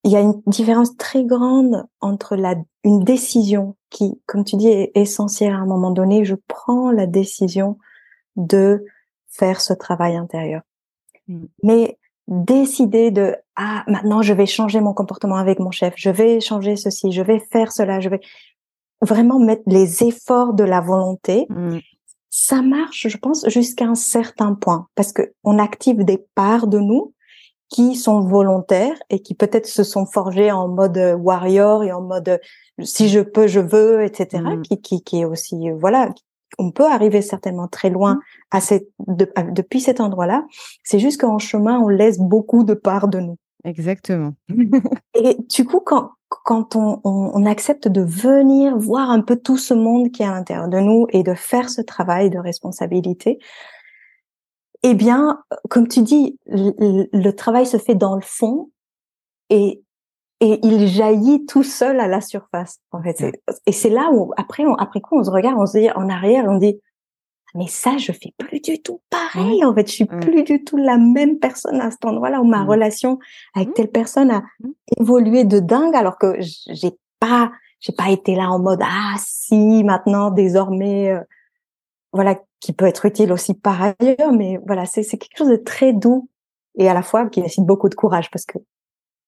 il y a une différence très grande entre la une décision qui, comme tu dis, est essentielle à un moment donné. Je prends la décision de faire ce travail intérieur. Mmh. Mais décider de ah maintenant je vais changer mon comportement avec mon chef, je vais changer ceci, je vais faire cela, je vais vraiment mettre les efforts de la volonté. Mmh. Ça marche, je pense, jusqu'à un certain point parce que on active des parts de nous qui sont volontaires et qui peut-être se sont forgées en mode warrior et en mode si je peux, je veux, etc. Mmh. Qui, qui, qui est aussi voilà on peut arriver certainement très loin mmh. à cette, depuis cet endroit-là. C'est juste qu'en chemin, on laisse beaucoup de parts de nous. Exactement. et du coup, quand, quand on, on, accepte de venir voir un peu tout ce monde qui est à l'intérieur de nous et de faire ce travail de responsabilité, eh bien, comme tu dis, le travail se fait dans le fond et et il jaillit tout seul à la surface. En fait, et c'est là où après, on, après quoi, on se regarde, on se dit en arrière, on dit mais ça, je fais plus du tout pareil. En fait, je suis plus du tout la même personne à cet endroit-là où ma relation avec telle personne a évolué de dingue, alors que j'ai pas, j'ai pas été là en mode ah si maintenant désormais, euh, voilà, qui peut être utile aussi par ailleurs, mais voilà, c'est c'est quelque chose de très doux et à la fois qui nécessite beaucoup de courage parce que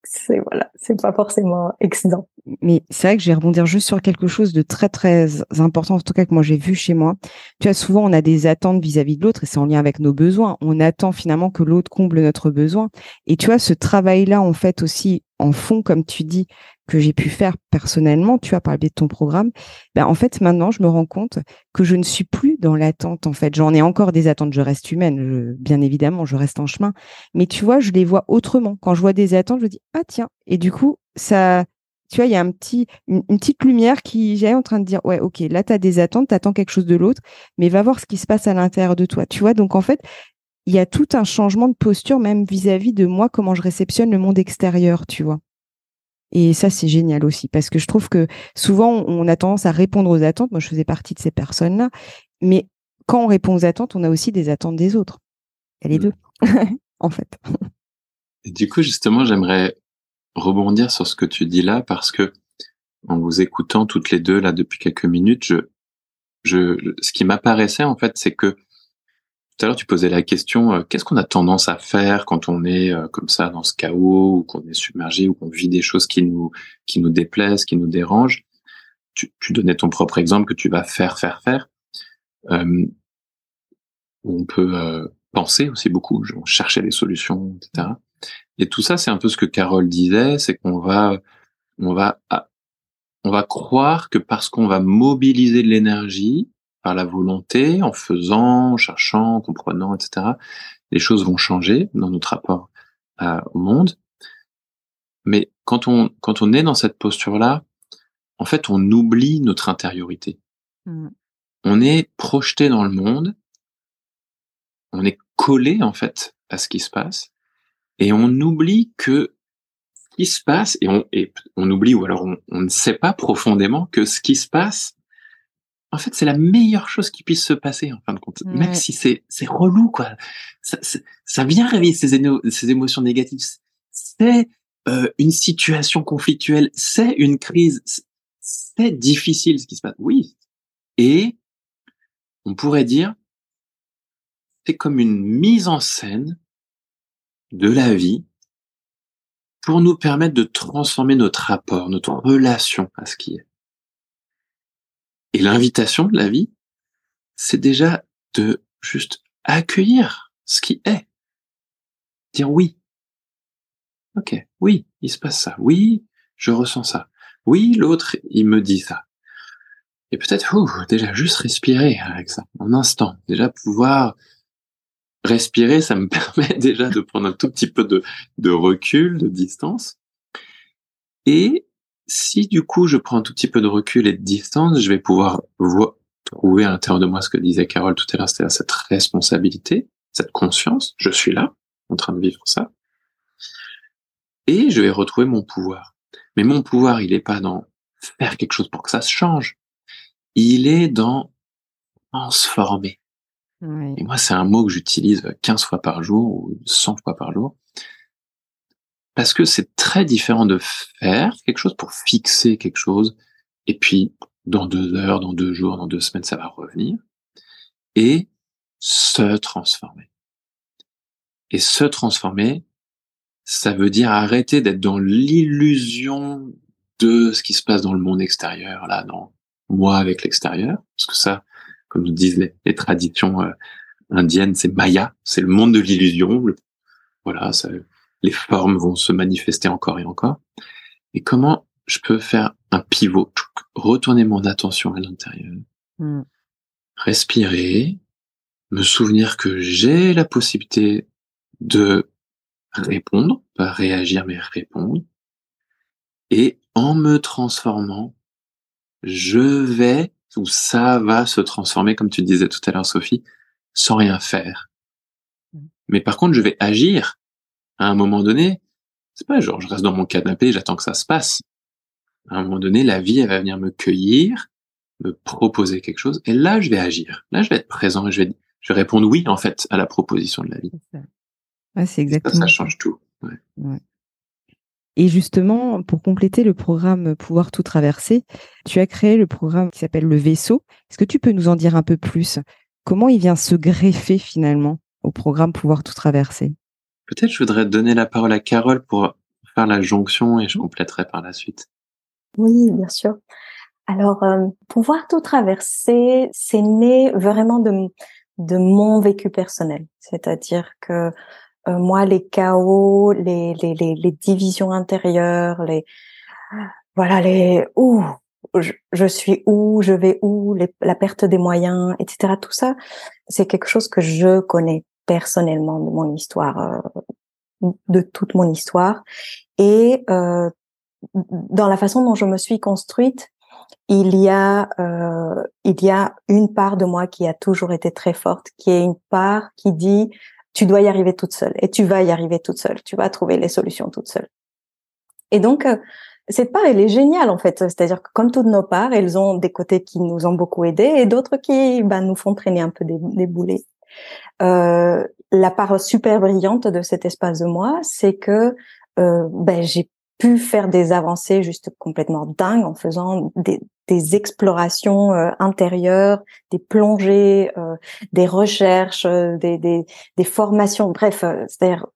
c'est voilà, c'est pas forcément excellent. Mais c'est vrai que je vais rebondir juste sur quelque chose de très très important, en tout cas que moi j'ai vu chez moi. Tu vois, souvent on a des attentes vis-à-vis de l'autre et c'est en lien avec nos besoins. On attend finalement que l'autre comble notre besoin. Et tu vois, ce travail-là, en fait aussi en fond, comme tu dis, que j'ai pu faire personnellement, tu as parlé de ton programme, ben en fait maintenant je me rends compte que je ne suis plus dans l'attente en fait. J'en ai encore des attentes, je reste humaine, bien évidemment, je reste en chemin, mais tu vois, je les vois autrement. Quand je vois des attentes, je dis ah tiens, et du coup ça tu vois, il y a un petit, une, petite lumière qui j'ai en train de dire, ouais, ok, là, tu as des attentes, tu attends quelque chose de l'autre, mais va voir ce qui se passe à l'intérieur de toi. Tu vois, donc en fait, il y a tout un changement de posture, même vis à -vis de moi, comment je réceptionne le monde extérieur, tu vois. Et ça, c'est génial aussi, parce que je trouve que souvent, on a tendance à répondre aux attentes. Moi, je faisais partie de ces personnes-là. Mais quand on répond aux attentes, on a aussi des attentes des autres. Et les mmh. deux, en fait. Et du coup, justement, j'aimerais rebondir sur ce que tu dis là, parce que en vous écoutant toutes les deux là depuis quelques minutes, je, je, ce qui m'apparaissait en fait, c'est que tout à l'heure, tu posais la question, euh, qu'est-ce qu'on a tendance à faire quand on est euh, comme ça dans ce chaos, ou qu'on est submergé, ou qu'on vit des choses qui nous, qui nous déplaisent, qui nous dérangent? Tu, donnais ton propre exemple que tu vas faire, faire, faire. Euh, on peut penser aussi beaucoup, chercher des solutions, etc. Et tout ça, c'est un peu ce que Carole disait, c'est qu'on va, on va, on va croire que parce qu'on va mobiliser de l'énergie, par la volonté, en faisant, en cherchant, en comprenant, etc., les choses vont changer dans notre rapport au monde. Mais quand on, quand on est dans cette posture-là, en fait, on oublie notre intériorité. Mmh. On est projeté dans le monde, on est collé, en fait, à ce qui se passe, et on oublie que ce qui se passe, et on, et on oublie, ou alors on, on ne sait pas profondément que ce qui se passe en fait, c'est la meilleure chose qui puisse se passer, en fin de compte. Même si c'est, c'est relou, quoi. Ça, ça vient réveiller ces, ces émotions négatives. C'est euh, une situation conflictuelle. C'est une crise. C'est difficile ce qui se passe. Oui. Et on pourrait dire, c'est comme une mise en scène de la vie pour nous permettre de transformer notre rapport, notre relation à ce qui est. Et l'invitation de la vie, c'est déjà de juste accueillir ce qui est. Dire oui. Ok, oui, il se passe ça. Oui, je ressens ça. Oui, l'autre, il me dit ça. Et peut-être, déjà juste respirer avec ça, un instant. Déjà pouvoir respirer, ça me permet déjà de prendre un tout petit peu de, de recul, de distance. Et si du coup je prends un tout petit peu de recul et de distance, je vais pouvoir trouver à l'intérieur de moi ce que disait Carole tout à l'heure, c'est-à-dire cette responsabilité, cette conscience, je suis là, en train de vivre ça, et je vais retrouver mon pouvoir. Mais mon pouvoir, il n'est pas dans faire quelque chose pour que ça se change, il est dans transformer. Et moi, c'est un mot que j'utilise 15 fois par jour ou 100 fois par jour parce que c'est très différent de faire quelque chose pour fixer quelque chose, et puis dans deux heures, dans deux jours, dans deux semaines, ça va revenir, et se transformer. Et se transformer, ça veut dire arrêter d'être dans l'illusion de ce qui se passe dans le monde extérieur, là, dans moi avec l'extérieur, parce que ça, comme nous disent les, traditions euh, indiennes, c'est Maya, c'est le monde de l'illusion. Voilà, ça, les formes vont se manifester encore et encore. Et comment je peux faire un pivot, retourner mon attention à l'intérieur, hmm. respirer, me souvenir que j'ai la possibilité de répondre, pas réagir mais répondre, et en me transformant, je vais, ou ça va se transformer, comme tu disais tout à l'heure Sophie, sans rien faire. Hmm. Mais par contre, je vais agir à un moment donné, c'est pas genre je reste dans mon canapé, j'attends que ça se passe. À un moment donné, la vie, elle va venir me cueillir, me proposer quelque chose, et là, je vais agir. Là, je vais être présent et je vais, je vais répondre oui, en fait, à la proposition de la vie. c'est exactement. Ça, ça, change tout. Et justement, pour compléter le programme Pouvoir tout traverser, tu as créé le programme qui s'appelle Le Vaisseau. Est-ce que tu peux nous en dire un peu plus? Comment il vient se greffer finalement au programme Pouvoir tout traverser? Peut-être je voudrais donner la parole à Carole pour faire la jonction et je compléterai par la suite. Oui, bien sûr. Alors, euh, pouvoir tout traverser, c'est né vraiment de, de mon vécu personnel. C'est-à-dire que euh, moi, les chaos, les, les, les, les, divisions intérieures, les voilà, les où je, je, suis où, je vais où, les, la perte des moyens, etc. Tout ça, c'est quelque chose que je connais personnellement de mon histoire, euh, de toute mon histoire, et euh, dans la façon dont je me suis construite, il y a euh, il y a une part de moi qui a toujours été très forte, qui est une part qui dit tu dois y arriver toute seule et tu vas y arriver toute seule, tu vas trouver les solutions toute seule. Et donc euh, cette part elle est géniale en fait, c'est-à-dire que comme toutes nos parts, elles ont des côtés qui nous ont beaucoup aidés et d'autres qui bah, nous font traîner un peu des boulets. Euh, la part super brillante de cet espace de moi, c'est que euh, ben, j'ai pu faire des avancées juste complètement dingues en faisant des, des explorations euh, intérieures, des plongées, des recherches, des, des, des, formations, bref, c'est-à-dire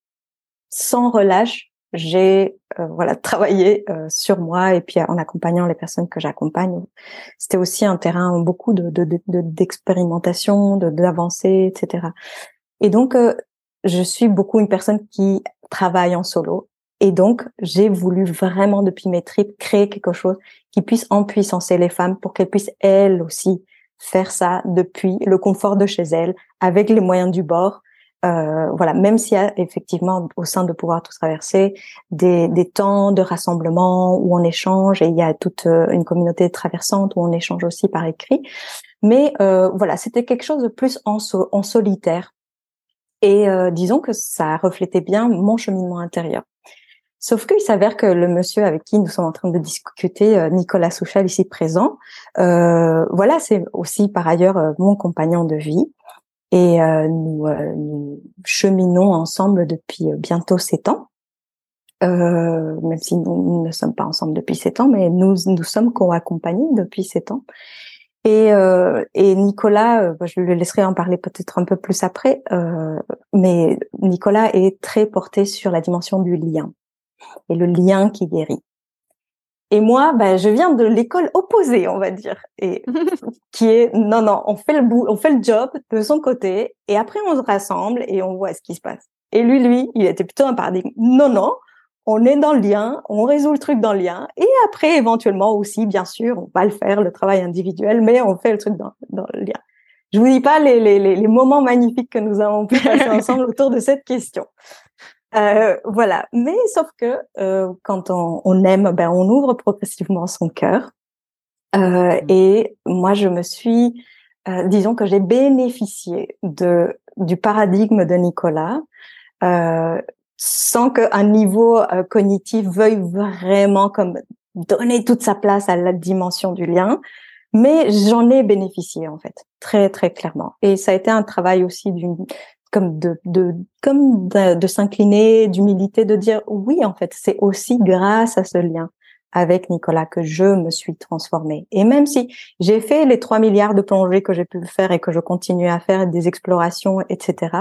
sans relâche, j'ai voilà travaillé sur moi et puis en accompagnant les personnes que j'accompagne. C'était aussi un terrain beaucoup de d'expérimentation, de, d'avancées, etc. Et donc je suis beaucoup une personne qui travaille en solo et donc, j'ai voulu vraiment, depuis mes tripes, créer quelque chose qui puisse empuissancer les femmes pour qu'elles puissent elles aussi faire ça depuis le confort de chez elles, avec les moyens du bord. Euh, voilà, même s'il y a effectivement au sein de pouvoir tout traverser des, des temps de rassemblement où on échange et il y a toute euh, une communauté traversante où on échange aussi par écrit. Mais euh, voilà, c'était quelque chose de plus en, solitaire. Et euh, disons que ça reflétait bien mon cheminement intérieur. Sauf qu'il s'avère que le monsieur avec qui nous sommes en train de discuter, euh, Nicolas Souchal, ici présent, euh, voilà, c'est aussi par ailleurs euh, mon compagnon de vie. Et nous, nous, cheminons ensemble depuis bientôt sept ans. même si nous, ne sommes pas ensemble depuis sept ans, mais nous nous sommes co-accompagnés depuis sept ans. Et, et Nicolas, bah, je le laisserai en parler peut-être un peu plus après, mais Nicolas est très porté sur la dimension du lien et le lien qui guérit. Et moi, ben, je viens de l'école opposée, on va dire, et qui est non, non, on fait le bout, on fait le job de son côté, et après on se rassemble et on voit ce qui se passe. Et lui, lui, il était plutôt un paradigme. Non, non, on est dans le lien, on résout le truc dans le lien, et après, éventuellement aussi, bien sûr, on va le faire, le travail individuel, mais on fait le truc dans, dans le lien. Je vous dis pas les, les, les moments magnifiques que nous avons pu passer ensemble autour de cette question. Euh, voilà. Mais sauf que euh, quand on, on, aime, ben on ouvre progressivement son cœur. Euh, mmh. et moi, je me suis, euh, disons que j'ai bénéficié de du paradigme de Nicolas, euh, sans qu'un niveau cognitif veuille vraiment comme donner toute sa place à la dimension du lien. Mais j'en ai bénéficié en fait, très très clairement. Et ça a été un travail aussi d'une comme de, de comme de, s'incliner, d'humilité, de dire oui en fait c'est aussi grâce à ce lien avec Nicolas que je me suis transformée. Et même si j'ai fait les 3 milliards de plongées que j'ai pu faire et que je continue à faire des explorations, etc.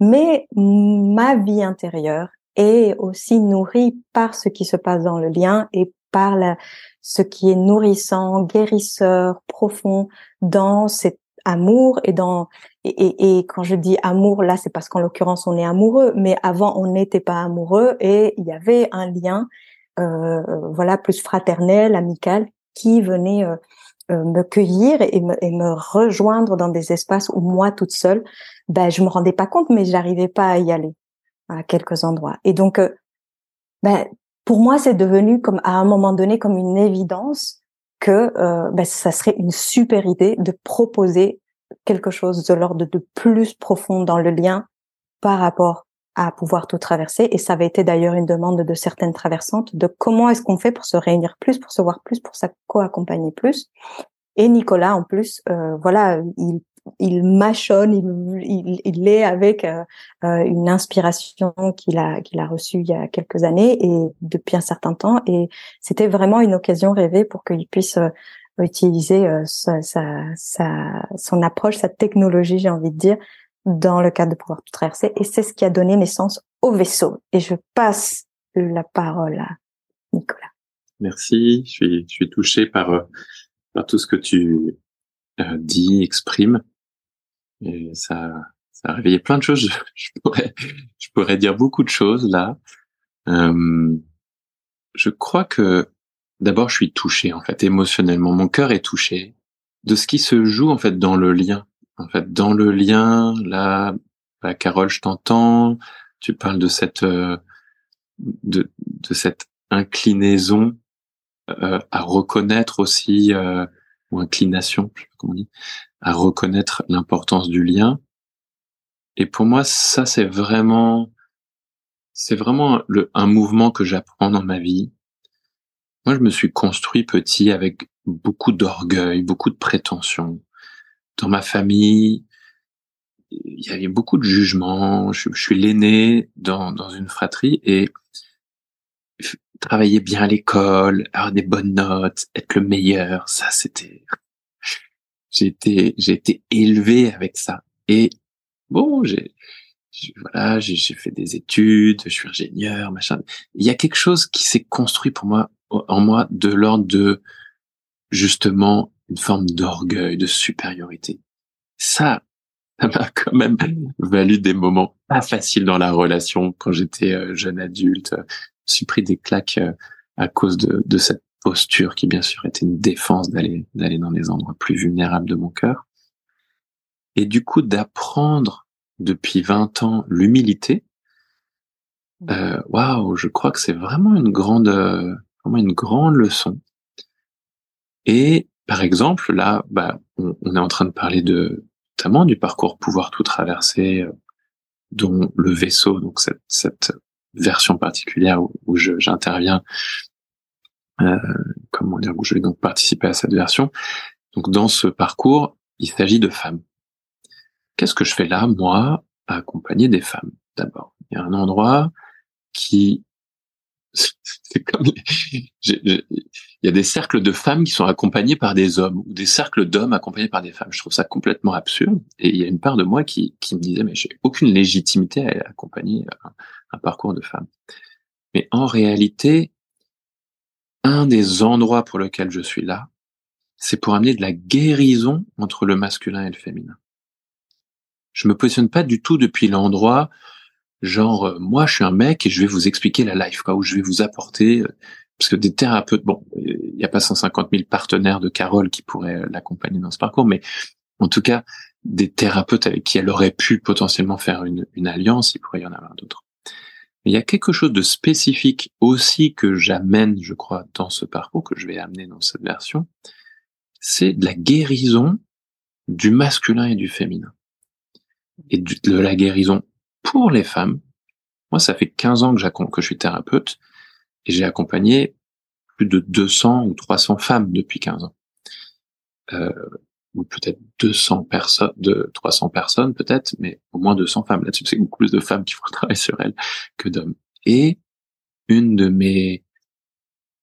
Mais ma vie intérieure est aussi nourrie par ce qui se passe dans le lien et par la, ce qui est nourrissant, guérisseur, profond dans cette amour et dans et, et, quand je dis amour là c'est parce qu'en l'occurrence on est amoureux mais avant on n'était pas amoureux et il y avait un lien euh, voilà plus fraternel amical qui venait euh, euh, me cueillir et me, et me, rejoindre dans des espaces où moi toute seule ben je me rendais pas compte mais j'arrivais pas à y aller à quelques endroits. Et donc euh, ben pour moi c'est devenu comme à un moment donné comme une évidence que euh, ben, ça serait une super idée de proposer quelque chose de l'ordre de plus profond dans le lien par rapport à pouvoir tout traverser. Et ça avait été d'ailleurs une demande de certaines traversantes de comment est-ce qu'on fait pour se réunir plus, pour se voir plus, pour se co-accompagner plus. Et Nicolas, en plus, euh, voilà, il il mâchonne, il, il, est avec euh, euh, une inspiration qu'il a qu'il a reçue il y a quelques années et depuis un certain temps. Et c'était vraiment une occasion rêvée pour qu'il puisse euh, utiliser sa, sa, son approche, sa technologie, j'ai envie de dire, dans le cadre de pouvoir tout traverser. Et c'est ce qui a donné naissance au vaisseau. Et je passe la parole à Nicolas. Merci. Je suis, je suis touché par, euh, par tout ce que tu euh, dis, exprimes. Et ça, ça a réveillé plein de choses. Je, pourrais, je pourrais dire beaucoup de choses là. Euh, je crois que d'abord, je suis touché en fait émotionnellement. Mon cœur est touché de ce qui se joue en fait dans le lien. En fait, dans le lien, là, bah, Carole, je t'entends. Tu parles de cette euh, de, de cette inclinaison euh, à reconnaître aussi euh, ou inclination, je sais pas comment on dit, à reconnaître l'importance du lien. Et pour moi, ça c'est vraiment c'est vraiment le, un mouvement que j'apprends dans ma vie. Moi, je me suis construit petit avec beaucoup d'orgueil, beaucoup de prétention. Dans ma famille, il y avait beaucoup de jugements. Je, je suis l'aîné dans, dans une fratrie et travailler bien à l'école, avoir des bonnes notes, être le meilleur, ça c'était, j'ai été, j'ai été élevé avec ça. Et bon, j'ai, voilà, j'ai fait des études, je suis ingénieur, machin. Il y a quelque chose qui s'est construit pour moi, en moi, de l'ordre de justement une forme d'orgueil, de supériorité. Ça, ça m'a quand même valu des moments pas faciles dans la relation quand j'étais euh, jeune adulte. Je suis pris des claques euh, à cause de, de cette posture qui bien sûr était une défense d'aller d'aller dans les endroits plus vulnérables de mon cœur. Et du coup d'apprendre depuis 20 ans l'humilité, euh, waouh, je crois que c'est vraiment une grande vraiment une grande leçon. Et par exemple, là, bah, on, on, est en train de parler de notamment du parcours pouvoir tout traverser, euh, dont le vaisseau, donc cette, cette version particulière où, j'interviens, euh, comment dire, où je vais donc participer à cette version. Donc dans ce parcours, il s'agit de femmes. Qu'est-ce que je fais là, moi, à accompagner des femmes? D'abord, il y a un endroit qui c'est comme il y a des cercles de femmes qui sont accompagnées par des hommes ou des cercles d'hommes accompagnés par des femmes. Je trouve ça complètement absurde. Et il y a une part de moi qui, me disait mais j'ai aucune légitimité à accompagner un parcours de femmes. Mais en réalité, un des endroits pour lequel je suis là, c'est pour amener de la guérison entre le masculin et le féminin. Je me positionne pas du tout depuis l'endroit genre euh, moi je suis un mec et je vais vous expliquer la life quoi, où je vais vous apporter euh, parce que des thérapeutes, bon, il n'y a pas 150 000 partenaires de Carole qui pourraient euh, l'accompagner dans ce parcours, mais en tout cas des thérapeutes avec qui elle aurait pu potentiellement faire une, une alliance, il pourrait y en avoir d'autres. Il y a quelque chose de spécifique aussi que j'amène, je crois, dans ce parcours, que je vais amener dans cette version, c'est de la guérison du masculin et du féminin. Et de la guérison pour les femmes. Moi, ça fait 15 ans que, que je suis thérapeute et j'ai accompagné plus de 200 ou 300 femmes depuis 15 ans. Euh, peut-être 200 personnes, de 300 personnes peut-être, mais au moins 200 femmes. Là-dessus, c'est beaucoup plus de femmes qui font le travail sur elles que d'hommes. Et une de mes,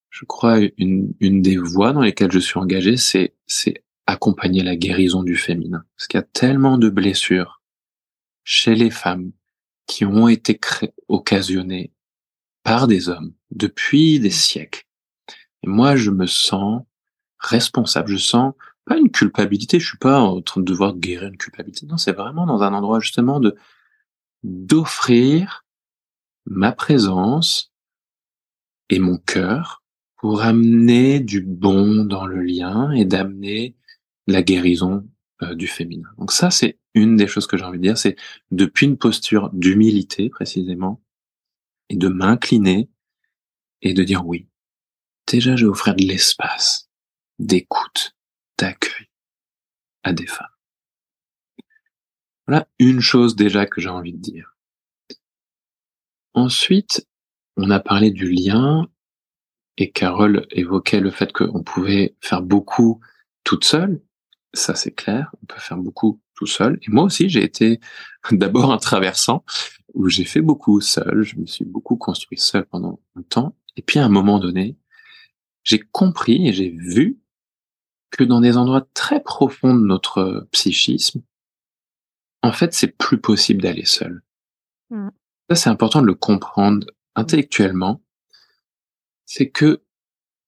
je crois, une, une des voies dans lesquelles je suis engagé, c'est, c'est accompagner la guérison du féminin. Parce qu'il y a tellement de blessures chez les femmes qui ont été occasionnés par des hommes depuis des siècles. Et moi, je me sens responsable. Je sens pas une culpabilité. Je suis pas en train de devoir guérir une culpabilité. Non, c'est vraiment dans un endroit justement de d'offrir ma présence et mon cœur pour amener du bon dans le lien et d'amener la guérison euh, du féminin. Donc ça, c'est une des choses que j'ai envie de dire, c'est depuis une posture d'humilité précisément, et de m'incliner et de dire oui. Déjà, je vais offrir de l'espace, d'écoute, d'accueil à des femmes. Voilà une chose déjà que j'ai envie de dire. Ensuite, on a parlé du lien et Carole évoquait le fait qu'on pouvait faire beaucoup toute seule. Ça, c'est clair. On peut faire beaucoup tout seul. Et moi aussi, j'ai été d'abord un traversant où j'ai fait beaucoup seul. Je me suis beaucoup construit seul pendant un temps. Et puis, à un moment donné, j'ai compris et j'ai vu que dans des endroits très profonds de notre psychisme, en fait, c'est plus possible d'aller seul. Mmh. Ça, c'est important de le comprendre intellectuellement. c'est que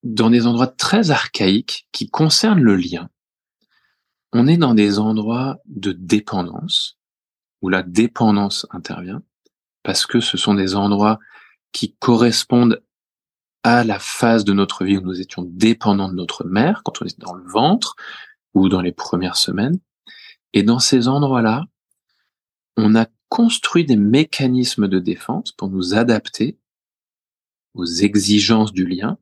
dans des endroits très archaïques qui concernent le lien, on est dans des endroits de dépendance, où la dépendance intervient, parce que ce sont des endroits qui correspondent à la phase de notre vie où nous étions dépendants de notre mère, quand on était dans le ventre ou dans les premières semaines. Et dans ces endroits-là, on a construit des mécanismes de défense pour nous adapter aux exigences du lien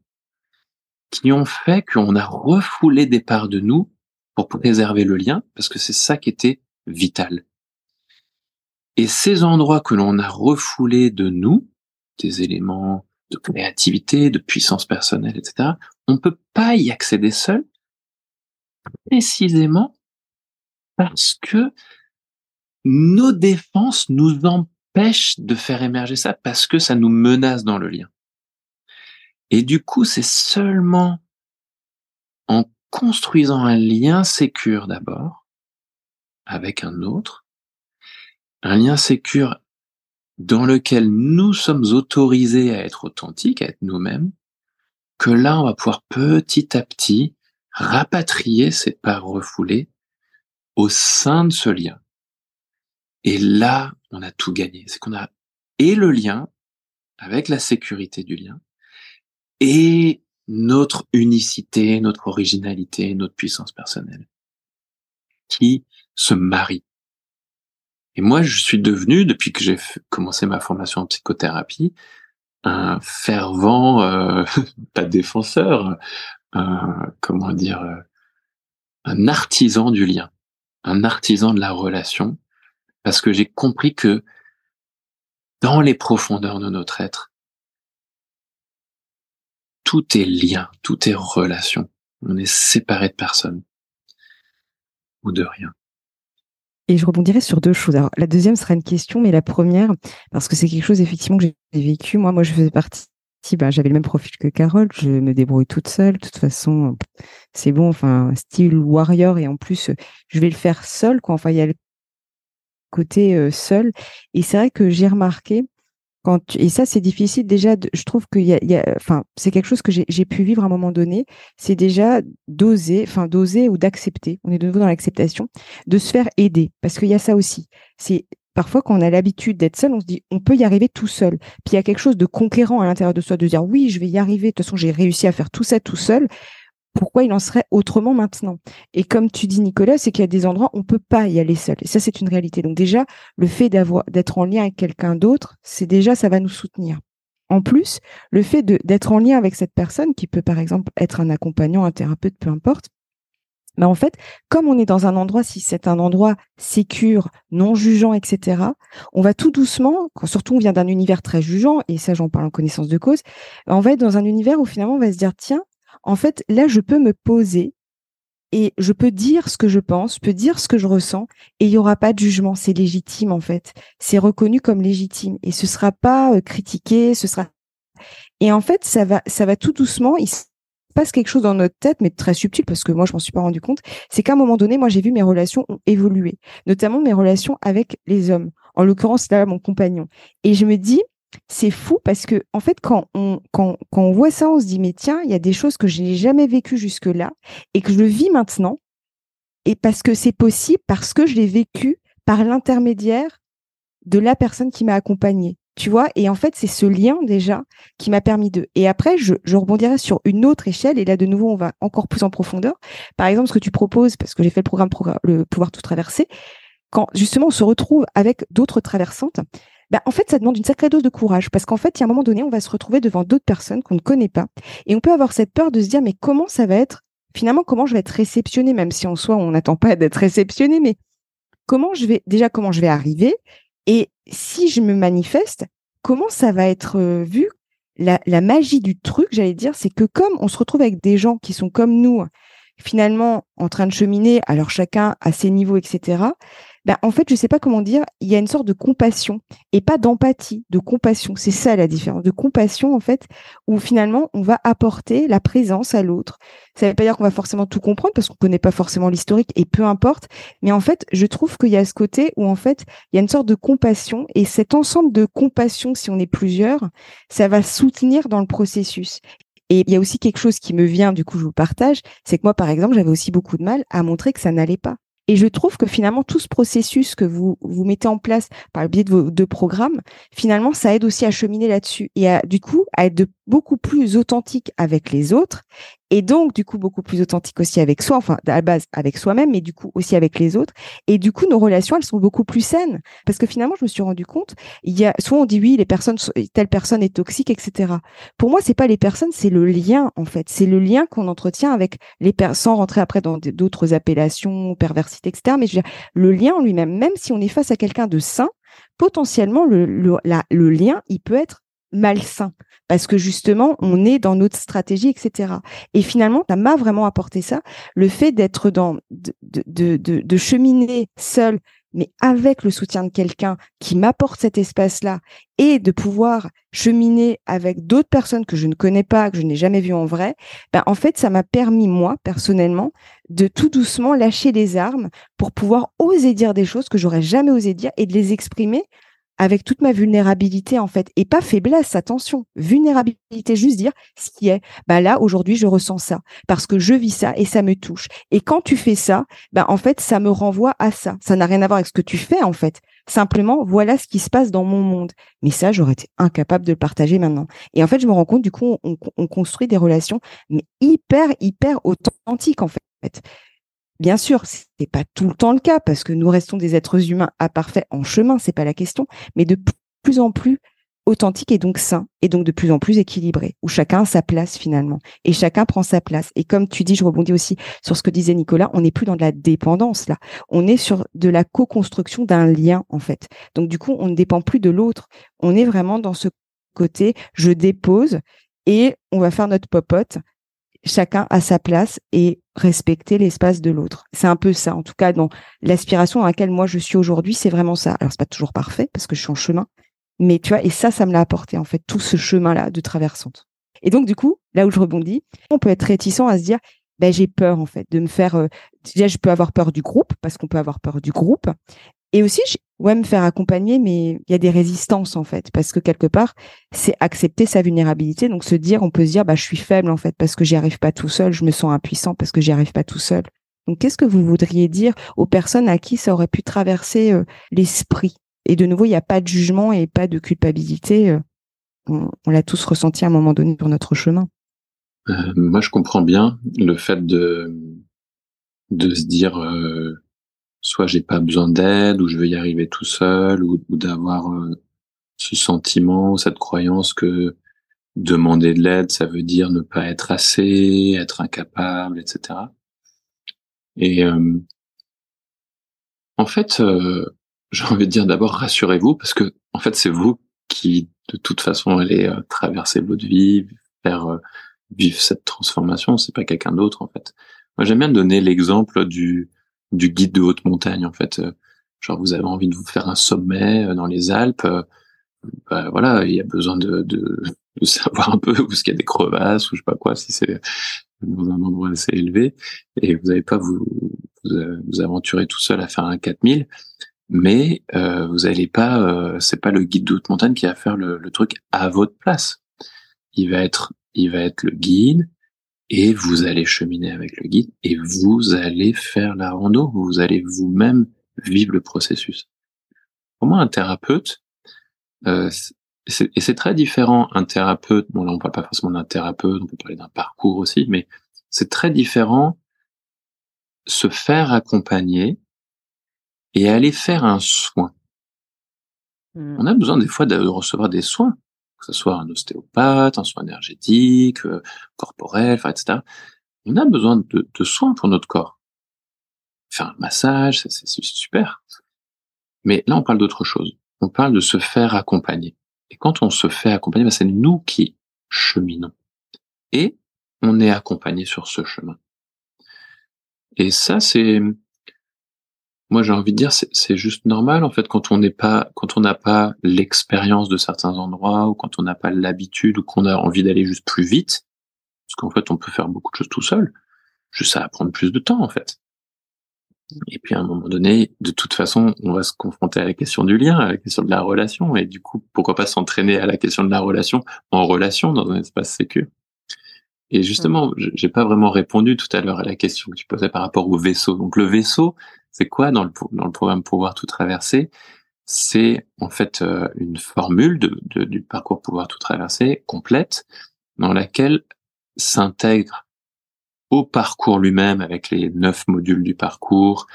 qui ont fait qu'on a refoulé des parts de nous pour préserver le lien, parce que c'est ça qui était vital. Et ces endroits que l'on a refoulés de nous, des éléments de créativité, de puissance personnelle, etc., on ne peut pas y accéder seul, précisément parce que nos défenses nous empêchent de faire émerger ça, parce que ça nous menace dans le lien. Et du coup, c'est seulement en construisant un lien sécure d'abord avec un autre, un lien sécure dans lequel nous sommes autorisés à être authentiques, à être nous-mêmes, que là, on va pouvoir petit à petit rapatrier cette part refoulée au sein de ce lien. Et là, on a tout gagné. C'est qu'on a et le lien avec la sécurité du lien et notre unicité, notre originalité, notre puissance personnelle qui se marient. Et moi, je suis devenu, depuis que j'ai commencé ma formation en psychothérapie, un fervent, euh, pas défenseur, un, comment dire, euh, un artisan du lien, un artisan de la relation, parce que j'ai compris que dans les profondeurs de notre être, tout est lien, tout est relation. On est séparé de personne ou de rien. Et je rebondirai sur deux choses. Alors, la deuxième sera une question, mais la première, parce que c'est quelque chose effectivement que j'ai vécu. Moi, moi, je faisais partie. Bah, j'avais le même profil que Carole. Je me débrouille toute seule. De toute façon, c'est bon. Enfin, style warrior. Et en plus, je vais le faire seul. Quoi. Enfin, il y a le côté euh, seul. Et c'est vrai que j'ai remarqué et ça, c'est difficile déjà. je trouve que y a, enfin, c'est quelque chose que j'ai pu vivre à un moment donné. C'est déjà d'oser, enfin, d'oser ou d'accepter. On est de nouveau dans l'acceptation, de se faire aider, parce qu'il y a ça aussi. C'est parfois quand on a l'habitude d'être seul, on se dit on peut y arriver tout seul. Puis il y a quelque chose de conquérant à l'intérieur de soi, de dire oui, je vais y arriver. De toute façon, j'ai réussi à faire tout ça tout seul pourquoi il en serait autrement maintenant Et comme tu dis, Nicolas, c'est qu'il y a des endroits où on peut pas y aller seul. Et ça, c'est une réalité. Donc déjà, le fait d'être en lien avec quelqu'un d'autre, c'est déjà ça va nous soutenir. En plus, le fait d'être en lien avec cette personne, qui peut par exemple être un accompagnant, un thérapeute, peu importe, mais bah, en fait, comme on est dans un endroit, si c'est un endroit sécure, non jugeant, etc., on va tout doucement, quand surtout on vient d'un univers très jugeant, et ça j'en parle en connaissance de cause, bah, on va être dans un univers où finalement on va se dire, tiens, en fait, là, je peux me poser et je peux dire ce que je pense, je peux dire ce que je ressens et il n'y aura pas de jugement. C'est légitime, en fait. C'est reconnu comme légitime et ce sera pas euh, critiqué, ce sera. Et en fait, ça va, ça va tout doucement. Il se passe quelque chose dans notre tête, mais très subtil parce que moi, je m'en suis pas rendu compte. C'est qu'à un moment donné, moi, j'ai vu mes relations ont évolué, notamment mes relations avec les hommes. En l'occurrence, là, mon compagnon. Et je me dis, c'est fou parce que en fait quand on voit ça on se dit mais tiens il y a des choses que je n'ai jamais vécues jusque là et que je vis maintenant. Et parce que c'est possible parce que je l'ai vécu par l'intermédiaire de la personne qui m'a accompagnée tu vois? Et en fait c'est ce lien déjà qui m'a permis de et après je, je rebondirai sur une autre échelle et là de nouveau on va encore plus en profondeur. Par exemple ce que tu proposes parce que j'ai fait le programme le pouvoir tout traverser quand justement on se retrouve avec d'autres traversantes bah, en fait, ça demande une sacrée dose de courage parce qu'en fait, il y a un moment donné, on va se retrouver devant d'autres personnes qu'on ne connaît pas et on peut avoir cette peur de se dire, mais comment ça va être? Finalement, comment je vais être réceptionné, même si en soi, on n'attend pas d'être réceptionné, mais comment je vais, déjà, comment je vais arriver? Et si je me manifeste, comment ça va être euh, vu? La, la magie du truc, j'allais dire, c'est que comme on se retrouve avec des gens qui sont comme nous, finalement en train de cheminer, alors chacun à ses niveaux, etc., ben, en fait, je sais pas comment dire, il y a une sorte de compassion et pas d'empathie, de compassion. C'est ça la différence. De compassion, en fait, où finalement, on va apporter la présence à l'autre. Ça ne veut pas dire qu'on va forcément tout comprendre parce qu'on connaît pas forcément l'historique et peu importe. Mais en fait, je trouve qu'il y a ce côté où, en fait, il y a une sorte de compassion et cet ensemble de compassion, si on est plusieurs, ça va soutenir dans le processus. Et il y a aussi quelque chose qui me vient, du coup, je vous partage, c'est que moi, par exemple, j'avais aussi beaucoup de mal à montrer que ça n'allait pas. Et je trouve que finalement, tout ce processus que vous, vous mettez en place par le biais de vos deux programmes, finalement, ça aide aussi à cheminer là-dessus et à, du coup, à être beaucoup plus authentique avec les autres et donc du coup beaucoup plus authentique aussi avec soi, enfin à la base avec soi-même, mais du coup aussi avec les autres. Et du coup nos relations elles sont beaucoup plus saines parce que finalement je me suis rendu compte, il y a soit on dit oui les personnes telle personne est toxique etc. Pour moi c'est pas les personnes, c'est le lien en fait, c'est le lien qu'on entretient avec les personnes sans rentrer après dans d'autres appellations, perversité etc. Mais je veux dire, le lien en lui-même, même si on est face à quelqu'un de sain, potentiellement le, le, le lien il peut être malsain parce que justement, on est dans notre stratégie, etc. Et finalement, ça m'a vraiment apporté ça, le fait d'être dans, de, de, de, cheminer seul, mais avec le soutien de quelqu'un qui m'apporte cet espace-là et de pouvoir cheminer avec d'autres personnes que je ne connais pas, que je n'ai jamais vues en vrai, ben en fait, ça m'a permis, moi, personnellement, de tout doucement lâcher les armes pour pouvoir oser dire des choses que j'aurais jamais osé dire et de les exprimer avec toute ma vulnérabilité en fait et pas faiblesse attention vulnérabilité juste dire ce qui est. Bah là aujourd'hui je ressens ça parce que je vis ça et ça me touche. Et quand tu fais ça bah en fait ça me renvoie à ça. Ça n'a rien à voir avec ce que tu fais en fait. Simplement voilà ce qui se passe dans mon monde. Mais ça j'aurais été incapable de le partager maintenant. Et en fait je me rends compte du coup on, on construit des relations mais hyper hyper authentiques en fait Bien sûr, c'est pas tout le temps le cas parce que nous restons des êtres humains imparfaits en chemin, c'est pas la question, mais de plus en plus authentique et donc sain et donc de plus en plus équilibré où chacun a sa place finalement. Et chacun prend sa place. Et comme tu dis je rebondis aussi sur ce que disait Nicolas on n'est plus dans de la dépendance là. On est sur de la co-construction d'un lien en fait. Donc du coup on ne dépend plus de l'autre. On est vraiment dans ce côté je dépose et on va faire notre popote chacun à sa place et respecter l'espace de l'autre. C'est un peu ça, en tout cas, dans l'aspiration dans laquelle moi je suis aujourd'hui, c'est vraiment ça. Alors c'est pas toujours parfait parce que je suis en chemin, mais tu vois, et ça, ça me l'a apporté en fait tout ce chemin-là de traversante. Et donc du coup, là où je rebondis, on peut être réticent à se dire, ben j'ai peur en fait de me faire. Euh, déjà, je peux avoir peur du groupe parce qu'on peut avoir peur du groupe, et aussi, ouais, me faire accompagner, mais il y a des résistances en fait, parce que quelque part, c'est accepter sa vulnérabilité. Donc se dire, on peut se dire, bah je suis faible en fait parce que j'y arrive pas tout seul, je me sens impuissant parce que j'y arrive pas tout seul. Donc qu'est-ce que vous voudriez dire aux personnes à qui ça aurait pu traverser euh, l'esprit? Et de nouveau, il n'y a pas de jugement et pas de culpabilité. Euh, on, l'a tous ressenti à un moment donné sur notre chemin. Euh, moi, je comprends bien le fait de de se dire soit j'ai pas besoin d'aide ou je veux y arriver tout seul ou, d'avoir euh, ce sentiment cette croyance que demander de l'aide ça veut dire ne pas être assez être incapable etc et euh, en fait euh, j'ai envie de dire d'abord rassurez-vous parce que en fait c'est vous qui de toute façon allez traverser votre vie faire vivre cette transformation c'est pas quelqu'un d'autre en fait. Moi j'aime bien donner l'exemple du du guide de haute montagne en fait. Euh, genre vous avez envie de vous faire un sommet euh, dans les Alpes, euh, bah, voilà, il y a besoin de, de, de savoir un peu où est-ce qu'il y a des crevasses ou je sais pas quoi si c'est dans un endroit assez élevé et vous n'allez pas vous, vous, aventurer tout seul à faire un 4000 mais euh, vous allez pas euh, c'est pas le guide de haute montagne qui va faire le, le, truc à votre place il va être il va être le guide et vous allez cheminer avec le guide et vous allez faire la rando, vous allez vous-même vivre le processus. Pour moi, un thérapeute, euh, et c'est très différent, un thérapeute, bon là on parle pas forcément d'un thérapeute, on peut parler d'un parcours aussi, mais c'est très différent se faire accompagner et aller faire un soin. Mmh. On a besoin des fois de recevoir des soins que ce soit un ostéopathe, un soin énergétique, euh, corporel, etc. On a besoin de, de, soins pour notre corps. Faire un massage, c'est super. Mais là, on parle d'autre chose. On parle de se faire accompagner. Et quand on se fait accompagner, ben, c'est nous qui cheminons. Et on est accompagné sur ce chemin. Et ça, c'est moi j'ai envie de dire c'est juste normal en fait quand on n'est pas quand on n'a pas l'expérience de certains endroits ou quand on n'a pas l'habitude ou qu'on a envie d'aller juste plus vite parce qu'en fait on peut faire beaucoup de choses tout seul juste ça va prendre plus de temps en fait. Et puis à un moment donné de toute façon on va se confronter à la question du lien à la question de la relation. Et du coup pourquoi pas s'entraîner à la question de la relation en relation dans un espace sécu Et justement, j'ai pas vraiment répondu tout à l'heure à la question que tu posais par rapport au vaisseau. Donc le vaisseau, c'est quoi dans le, dans le programme Pouvoir tout traverser? C'est en fait euh, une formule de, du parcours Pouvoir tout traverser complète dans laquelle s'intègre au parcours lui-même avec les neuf modules du parcours,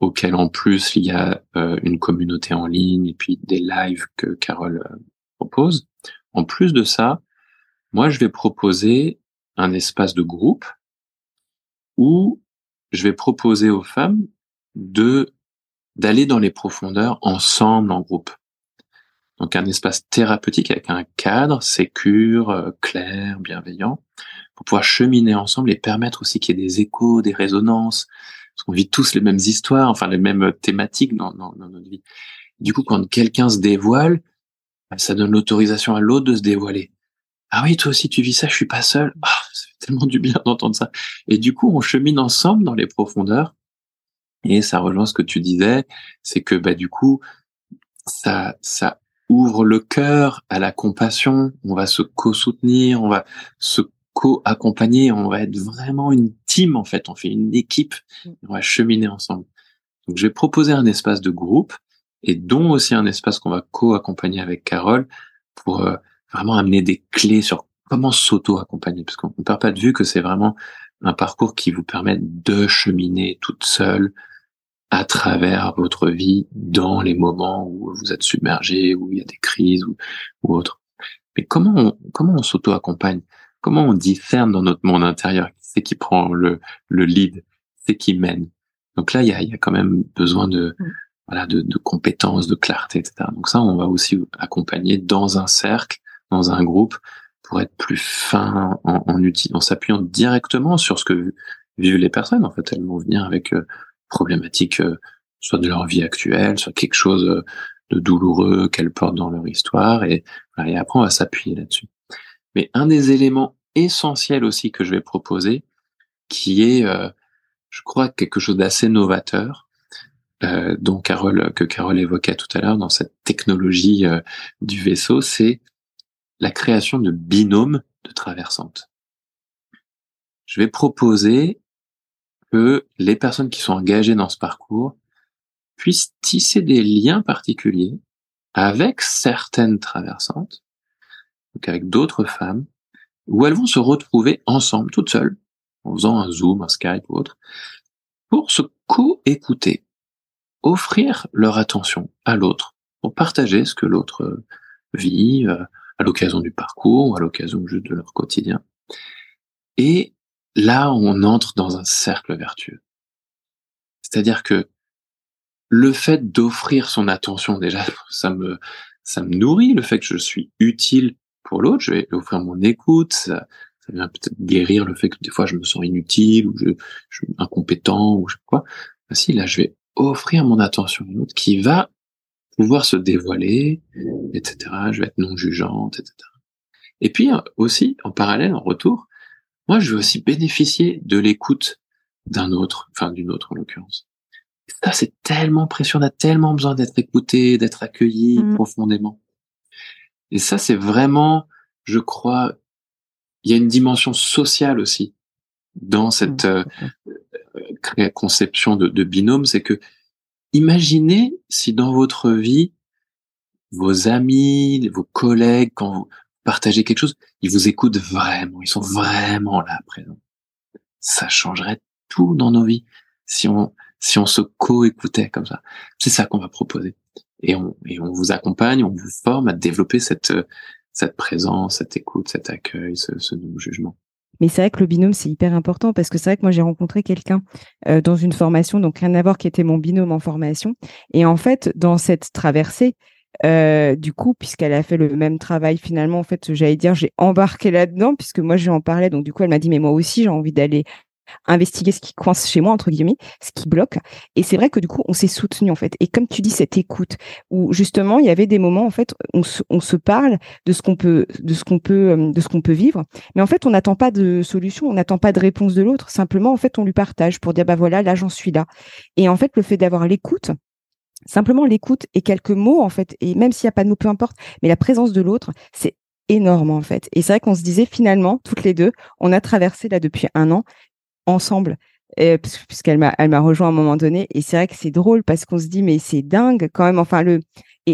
auquel en plus il y a euh, une communauté en ligne et puis des lives que Carole euh, propose. En plus de ça, moi je vais proposer un espace de groupe où je vais proposer aux femmes de d'aller dans les profondeurs ensemble en groupe. Donc un espace thérapeutique avec un cadre sécure, euh, clair, bienveillant, pour pouvoir cheminer ensemble et permettre aussi qu'il y ait des échos, des résonances, parce qu'on vit tous les mêmes histoires, enfin les mêmes thématiques dans, dans, notre vie. Du coup, quand quelqu'un se dévoile, ça donne l'autorisation à l'autre de se dévoiler. Ah oui, toi aussi tu vis ça, je suis pas seul. Ah, ça fait tellement du bien d'entendre ça. Et du coup, on chemine ensemble dans les profondeurs. Et ça rejoint ce que tu disais, c'est que bah du coup, ça, ça ouvre le cœur à la compassion. On va se co-soutenir, on va se co-accompagner, on va être vraiment une team en fait, on fait une équipe, on va cheminer ensemble. Donc je vais proposer un espace de groupe et dont aussi un espace qu'on va co-accompagner avec Carole pour euh, vraiment amener des clés sur comment s'auto-accompagner, parce qu'on ne perd pas de vue que c'est vraiment un parcours qui vous permet de cheminer toute seule à travers votre vie dans les moments où vous êtes submergé, où il y a des crises ou, ou autre. Mais comment on, comment on s'auto-accompagne? Comment on discerne dans notre monde intérieur? C'est qui prend le, le lead? C'est qui mène? Donc là, il y a, y a quand même besoin de, mm. voilà, de, de compétences, de clarté, etc. Donc ça, on va aussi accompagner dans un cercle, dans un groupe, pour être plus fin en, en, en s'appuyant directement sur ce que vivent les personnes. En fait, elles vont venir avec euh, problématiques, euh, soit de leur vie actuelle, soit quelque chose euh, de douloureux qu'elles portent dans leur histoire, et, et après on va s'appuyer là-dessus. Mais un des éléments essentiels aussi que je vais proposer, qui est, euh, je crois, quelque chose d'assez novateur, euh, dont Carole, que Carole évoquait tout à l'heure dans cette technologie euh, du vaisseau, c'est la création de binômes de traversantes. Je vais proposer que les personnes qui sont engagées dans ce parcours puissent tisser des liens particuliers avec certaines traversantes donc avec d'autres femmes, où elles vont se retrouver ensemble, toutes seules, en faisant un Zoom, un Skype ou autre, pour se co-écouter, offrir leur attention à l'autre, pour partager ce que l'autre vit euh, à l'occasion du parcours, à l'occasion juste de leur quotidien. Et là, on entre dans un cercle vertueux. C'est-à-dire que le fait d'offrir son attention, déjà, ça me, ça me nourrit, le fait que je suis utile pour l'autre, je vais offrir mon écoute, ça, vient peut-être guérir le fait que des fois je me sens inutile ou je, je suis incompétent ou je sais quoi. Ben si là, je vais offrir mon attention à l'autre qui va pouvoir se dévoiler, etc. Je vais être non jugeante, etc. Et puis aussi, en parallèle, en retour, moi, je vais aussi bénéficier de l'écoute d'un autre, enfin d'une autre en l'occurrence. Ça, c'est tellement précieux, on a tellement besoin d'être écouté, d'être accueilli mmh. profondément. Et ça, c'est vraiment, je crois, il y a une dimension sociale aussi dans cette mmh, euh, conception de, de binôme, c'est que imaginez si dans votre vie, vos amis, vos collègues, quand vous partagez quelque chose, ils vous écoutent vraiment, ils sont vraiment là présent. Ça changerait tout dans nos vies si on si on se co-écoutait comme ça. C'est ça qu'on va proposer et on, et on vous accompagne, on vous forme à développer cette, cette présence, cette écoute, cet accueil, ce, ce non-jugement. Mais c'est vrai que le binôme, c'est hyper important parce que c'est vrai que moi, j'ai rencontré quelqu'un euh, dans une formation, donc rien à voir, qui était mon binôme en formation. Et en fait, dans cette traversée, euh, du coup, puisqu'elle a fait le même travail, finalement, en fait, j'allais dire, j'ai embarqué là-dedans, puisque moi, je lui en parlais. Donc, du coup, elle m'a dit, mais moi aussi, j'ai envie d'aller investiguer ce qui coince chez moi entre guillemets, ce qui bloque. Et c'est vrai que du coup, on s'est soutenu en fait. Et comme tu dis, cette écoute où justement il y avait des moments en fait, on se, on se parle de ce qu'on peut, de ce qu'on peut, euh, de ce qu'on peut vivre. Mais en fait, on n'attend pas de solution, on n'attend pas de réponse de l'autre. Simplement, en fait, on lui partage pour dire bah voilà, là j'en suis là. Et en fait, le fait d'avoir l'écoute, simplement l'écoute et quelques mots en fait, et même s'il n'y a pas de mots, peu importe, mais la présence de l'autre, c'est énorme en fait. Et c'est vrai qu'on se disait finalement, toutes les deux, on a traversé là depuis un an ensemble puisqu'elle m'a elle m'a rejoint à un moment donné et c'est vrai que c'est drôle parce qu'on se dit mais c'est dingue quand même enfin le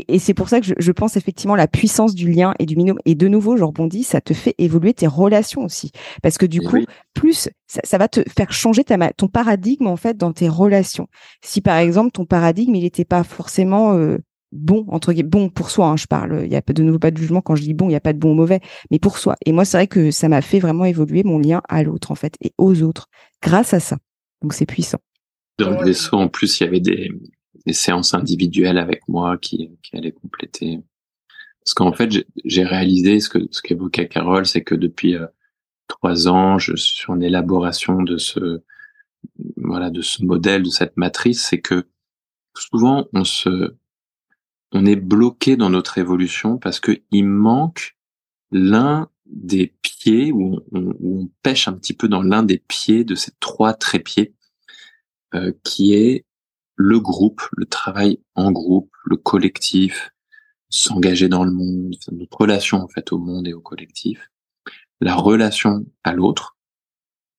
et, c'est pour ça que je, pense effectivement la puissance du lien et du minimum. Et de nouveau, je rebondis, ça te fait évoluer tes relations aussi. Parce que du coup, plus ça, va te faire changer ta, ton paradigme en fait dans tes relations. Si par exemple ton paradigme il n'était pas forcément euh, bon entre guillemets bon pour soi, hein, je parle. Il y a de nouveau pas de jugement quand je dis bon, il y a pas de bon ou mauvais, mais pour soi. Et moi, c'est vrai que ça m'a fait vraiment évoluer mon lien à l'autre en fait et aux autres grâce à ça. Donc c'est puissant. Dans le vaisseau, en plus, il y avait des, des séances individuelles avec moi qui, qui allaient compléter. Parce qu'en fait, j'ai réalisé ce que ce qu'évoquait Carole, c'est que depuis euh, trois ans, je suis en élaboration de ce voilà de ce modèle, de cette matrice, c'est que souvent on se on est bloqué dans notre évolution parce que il manque l'un des pieds où on, pêche un petit peu dans l'un des pieds de ces trois trépieds euh, qui est le groupe, le travail en groupe, le collectif, s'engager dans le monde, notre relation en fait au monde et au collectif, la relation à l'autre,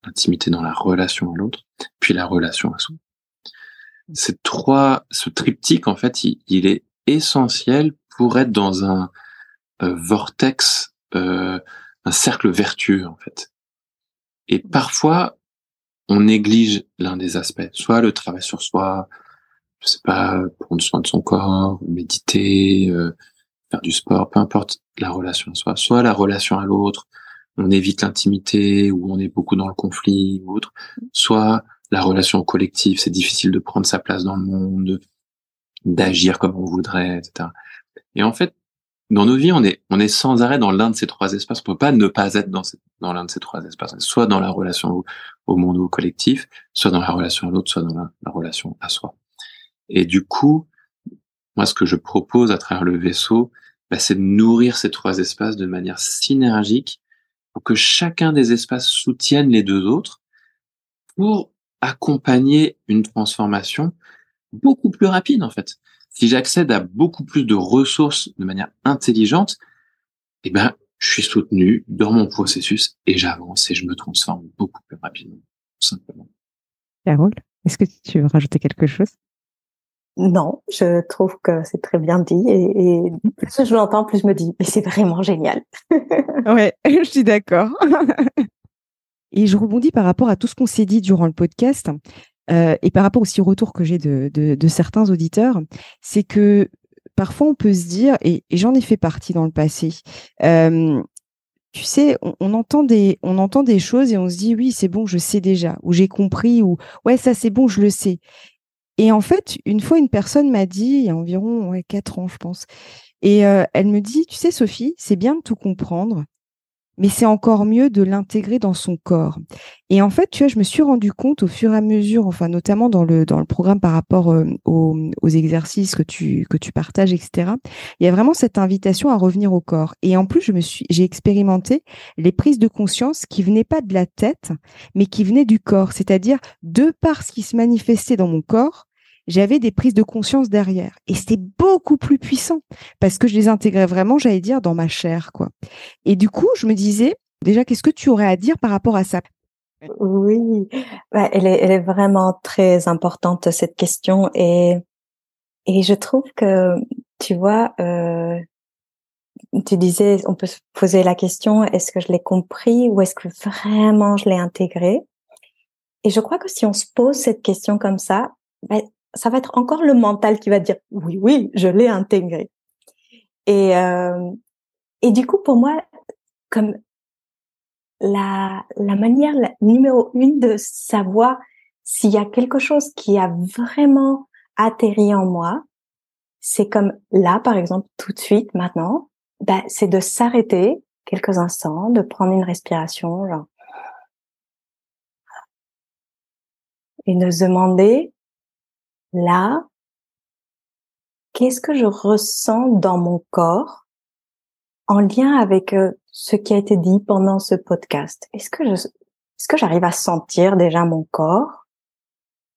l'intimité dans la relation à l'autre, puis la relation à soi. Ces trois, ce triptyque en fait, il, est essentiel pour être dans un euh, vortex, euh, un cercle vertueux en fait. Et parfois, on néglige l'un des aspects, soit le travail sur soi, je sais pas, prendre soin de son corps, méditer, euh, faire du sport, peu importe la relation à soi, soit la relation à l'autre, on évite l'intimité ou on est beaucoup dans le conflit ou autre, soit la relation au collectif, c'est difficile de prendre sa place dans le monde, d'agir comme on voudrait, etc. Et en fait, dans nos vies, on est, on est sans arrêt dans l'un de ces trois espaces. On peut pas ne pas être dans, dans l'un de ces trois espaces. Soit dans la relation au, monde ou au collectif, soit dans la relation à l'autre, soit dans la relation à soi. Et du coup, moi, ce que je propose à travers le vaisseau, bah, c'est de nourrir ces trois espaces de manière synergique pour que chacun des espaces soutienne les deux autres pour accompagner une transformation beaucoup plus rapide, en fait. Si j'accède à beaucoup plus de ressources de manière intelligente, eh ben, je suis soutenu dans mon processus et j'avance et je me transforme beaucoup plus rapidement, tout simplement. Carole, est-ce que tu veux rajouter quelque chose? Non, je trouve que c'est très bien dit et, plus je l'entends, plus je me dis mais c'est vraiment génial. ouais, je suis d'accord. et je rebondis par rapport à tout ce qu'on s'est dit durant le podcast euh, et par rapport aussi au retour que j'ai de, certains auditeurs, c'est que parfois on peut se dire et, j'en ai fait partie dans le passé. Euh, tu sais, on, entend des, choses et on se dit oui, c'est bon, je sais déjà, ou j'ai compris, ou ouais, ça c'est bon, je le sais. Et en fait, une fois, une personne m'a dit, il y a environ ouais, quatre ans, je pense, et euh, elle me dit, tu sais, Sophie, c'est bien de tout comprendre, mais c'est encore mieux de l'intégrer dans son corps. Et en fait, tu vois, je me suis rendu compte au fur et à mesure, enfin notamment dans le dans le programme par rapport euh, aux, exercices que tu que tu partages, etc. Il y a vraiment cette invitation à revenir au corps. Et en plus, je me suis j'ai expérimenté les prises de conscience qui venaient pas de la tête, mais qui venaient du corps, c'est-à-dire de par ce qui se manifestait dans mon corps, j'avais des prises de conscience derrière. Et c'était beaucoup plus puissant parce que je les intégrais vraiment, j'allais dire, dans ma chair, quoi. Et du coup, je me disais, déjà, qu'est-ce que tu aurais à dire par rapport à ça? Oui, bah, elle, est, elle est vraiment très importante, cette question. Et, et je trouve que, tu vois, euh, tu disais, on peut se poser la question, est-ce que je l'ai compris ou est-ce que vraiment je l'ai intégré? Et je crois que si on se pose cette question comme ça, bah, ça va être encore le mental qui va dire oui, oui, je l'ai intégré. Et, euh, et du coup, pour moi, comme la, la manière numéro une de savoir s'il y a quelque chose qui a vraiment atterri en moi, c'est comme là, par exemple, tout de suite, maintenant, ben, c'est de s'arrêter quelques instants, de prendre une respiration, genre, et de se demander là, qu'est-ce que je ressens dans mon corps en lien avec euh, ce qui a été dit pendant ce podcast? Est-ce que je, est-ce que j'arrive à sentir déjà mon corps?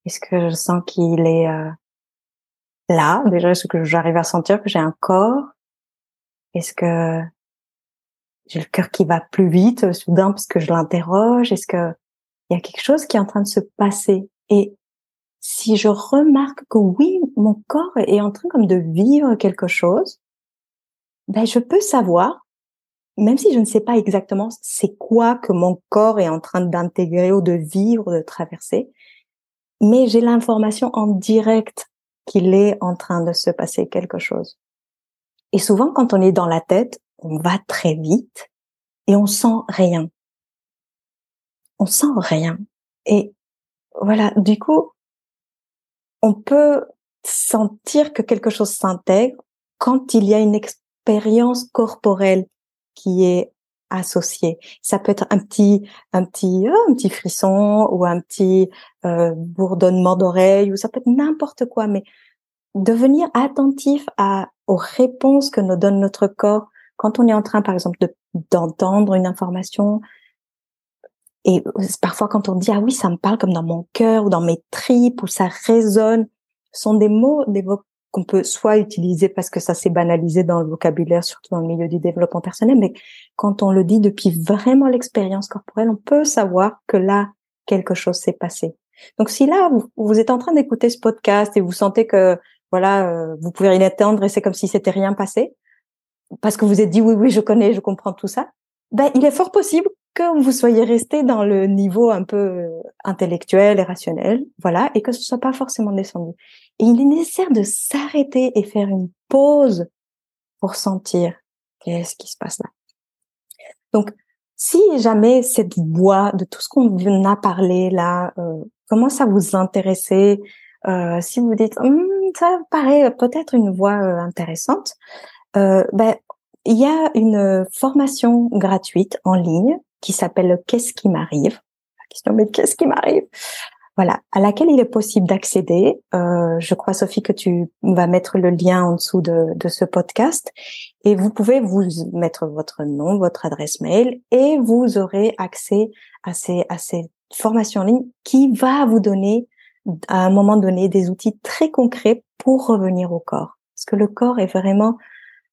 Est-ce que je sens qu'il est euh, là Déjà, est-ce que j'arrive à sentir que j'ai un corps? Est-ce que j'ai le cœur qui va plus vite euh, soudain parce que je l'interroge? Est-ce que il y a quelque chose qui est en train de se passer? Et si je remarque que oui, mon corps est en train comme de vivre quelque chose, ben je peux savoir, même si je ne sais pas exactement c'est quoi que mon corps est en train d'intégrer ou de vivre, de traverser, mais j'ai l'information en direct qu'il est en train de se passer quelque chose. Et souvent, quand on est dans la tête, on va très vite et on sent rien. On sent rien. Et voilà, du coup, on peut sentir que quelque chose s'intègre quand il y a une expérience corporelle qui est associée. Ça peut être un petit, un petit, euh, un petit frisson ou un petit euh, bourdonnement d'oreille ou ça peut être n'importe quoi, mais devenir attentif à, aux réponses que nous donne notre corps quand on est en train, par exemple, d'entendre une information, et parfois quand on dit ah oui, ça me parle comme dans mon cœur ou dans mes tripes ou ça résonne, ce sont des mots, des qu'on peut soit utiliser parce que ça s'est banalisé dans le vocabulaire, surtout dans le milieu du développement personnel, mais quand on le dit depuis vraiment l'expérience corporelle, on peut savoir que là quelque chose s'est passé. Donc si là vous, vous êtes en train d'écouter ce podcast et vous sentez que voilà, euh, vous pouvez rien attendre et c'est comme si c'était rien passé, parce que vous êtes dit oui, oui, je connais, je comprends tout ça, ben, il est fort possible que vous soyez resté dans le niveau un peu euh, intellectuel et rationnel, voilà, et que ce soit pas forcément descendu. Il est nécessaire de s'arrêter et faire une pause pour sentir qu'est-ce qui se passe là. Donc, si jamais cette voix de tout ce qu'on a parlé là euh, commence à vous intéresser, euh, si vous dites hum, ça paraît peut-être une voix euh, intéressante, euh, ben, il y a une formation gratuite en ligne qui s'appelle Qu'est-ce qui m'arrive? La question, mais qu'est-ce qui m'arrive? Voilà, à laquelle il est possible d'accéder. Euh, je crois, Sophie, que tu vas mettre le lien en dessous de, de ce podcast. Et vous pouvez vous mettre votre nom, votre adresse mail, et vous aurez accès à ces, à ces formations en ligne qui va vous donner à un moment donné des outils très concrets pour revenir au corps. Parce que le corps est vraiment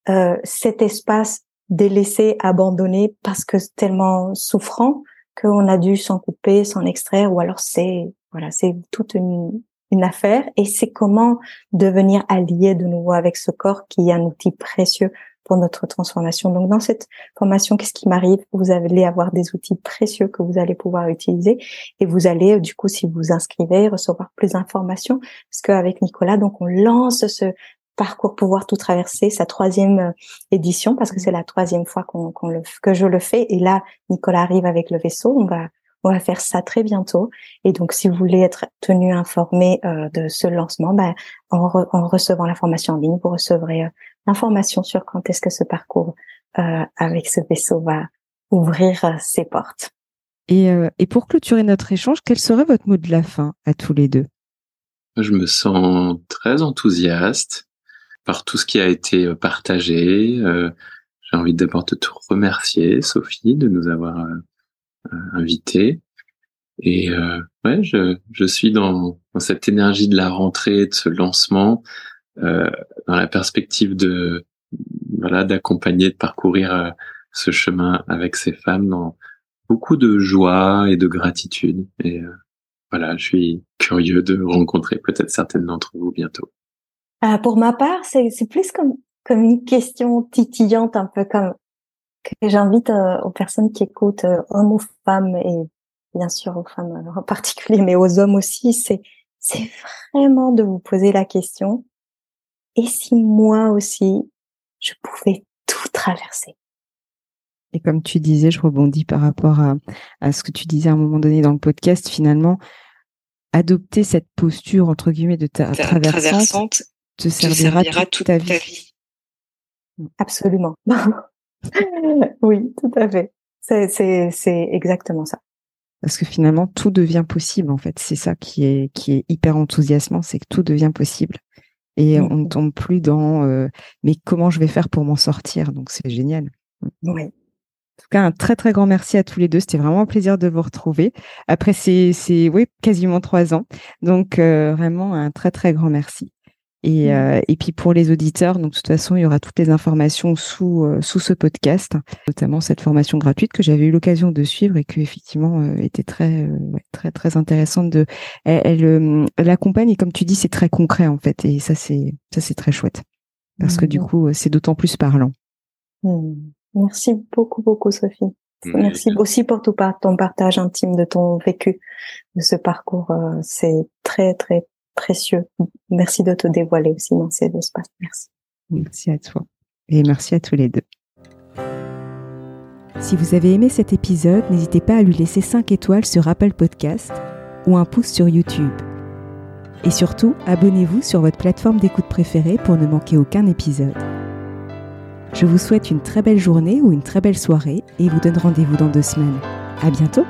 euh, cet espace délaissé, abandonné parce que c'est tellement souffrant qu'on a dû s'en couper, s'en extraire, ou alors c'est voilà, c'est toute une, une affaire. Et c'est comment devenir allié de nouveau avec ce corps qui est un outil précieux pour notre transformation. Donc dans cette formation, qu'est-ce qui m'arrive? Vous allez avoir des outils précieux que vous allez pouvoir utiliser et vous allez du coup, si vous vous inscrivez, recevoir plus d'informations parce qu'avec Nicolas, donc on lance ce parcours pouvoir tout traverser, sa troisième euh, édition, parce que c'est la troisième fois qu'on, le, que je le fais. Et là, Nicolas arrive avec le vaisseau. On va, on va faire ça très bientôt. Et donc, si vous voulez être tenu informé euh, de ce lancement, ben, en, en, recevant l'information en ligne, vous recevrez euh, l'information sur quand est-ce que ce parcours avec ce vaisseau va ouvrir ses portes. Et, et pour clôturer notre échange, quel serait votre mot de la fin à tous les deux? Je me sens très enthousiaste par tout ce qui a été euh, partagé. Euh, j'ai envie d'abord de te remercier, Sophie, de nous avoir euh, invités. Et ouais, je, je suis dans, dans, cette énergie de la rentrée, de ce lancement, dans la perspective de voilà d'accompagner, de parcourir ce chemin avec ces femmes dans beaucoup de joie et de gratitude. Et voilà, je suis curieux de rencontrer peut-être certaines d'entre vous bientôt. Euh, pour ma part, c'est plus comme, comme une question titillante, un peu comme que j'invite euh, aux personnes qui écoutent, euh, hommes ou femmes, et bien sûr aux femmes en particulier, mais aux hommes aussi, c'est c'est vraiment de vous poser la question, et si moi aussi, je pouvais tout traverser? Et comme tu disais, je rebondis par rapport à, à, ce que tu disais à un moment donné dans le podcast, finalement, adopter cette posture, entre guillemets, de ta, traversante, te servira, toute, ta, vie. Absolument. oui, tout à fait. C'est exactement ça. Parce que finalement, tout devient possible, en fait. C'est ça qui est, qui est hyper enthousiasmant, c'est que tout devient possible. Et on ne tombe plus dans euh, mais comment je vais faire pour m'en sortir? Donc c'est génial. Oui. En tout cas, un très très grand merci à tous les deux. C'était vraiment un plaisir de vous retrouver. Après, c'est oui, quasiment trois ans. Donc euh, vraiment un très très grand merci. Et, mmh. et puis pour les auditeurs, donc de toute façon, il y aura toutes les informations sous sous ce podcast, notamment cette formation gratuite que j'avais eu l'occasion de suivre et qui effectivement était très très très intéressante. De, elle, elle, accompagne et comme tu dis, c'est très concret en fait, et ça c'est ça c'est très chouette parce que du mmh. coup, c'est d'autant plus parlant. Mmh. Merci beaucoup beaucoup Sophie. Merci aussi pour tout ton partage intime de ton vécu, de ce parcours. Euh, c'est très, très précieux. Merci de te dévoiler aussi dans ces espaces. Merci. Merci à toi. Et merci à tous les deux. Si vous avez aimé cet épisode, n'hésitez pas à lui laisser 5 étoiles sur Apple Podcast ou un pouce sur YouTube. Et surtout, abonnez-vous sur votre plateforme d'écoute préférée pour ne manquer aucun épisode. Je vous souhaite une très belle journée ou une très belle soirée et vous donne rendez-vous dans deux semaines. À bientôt!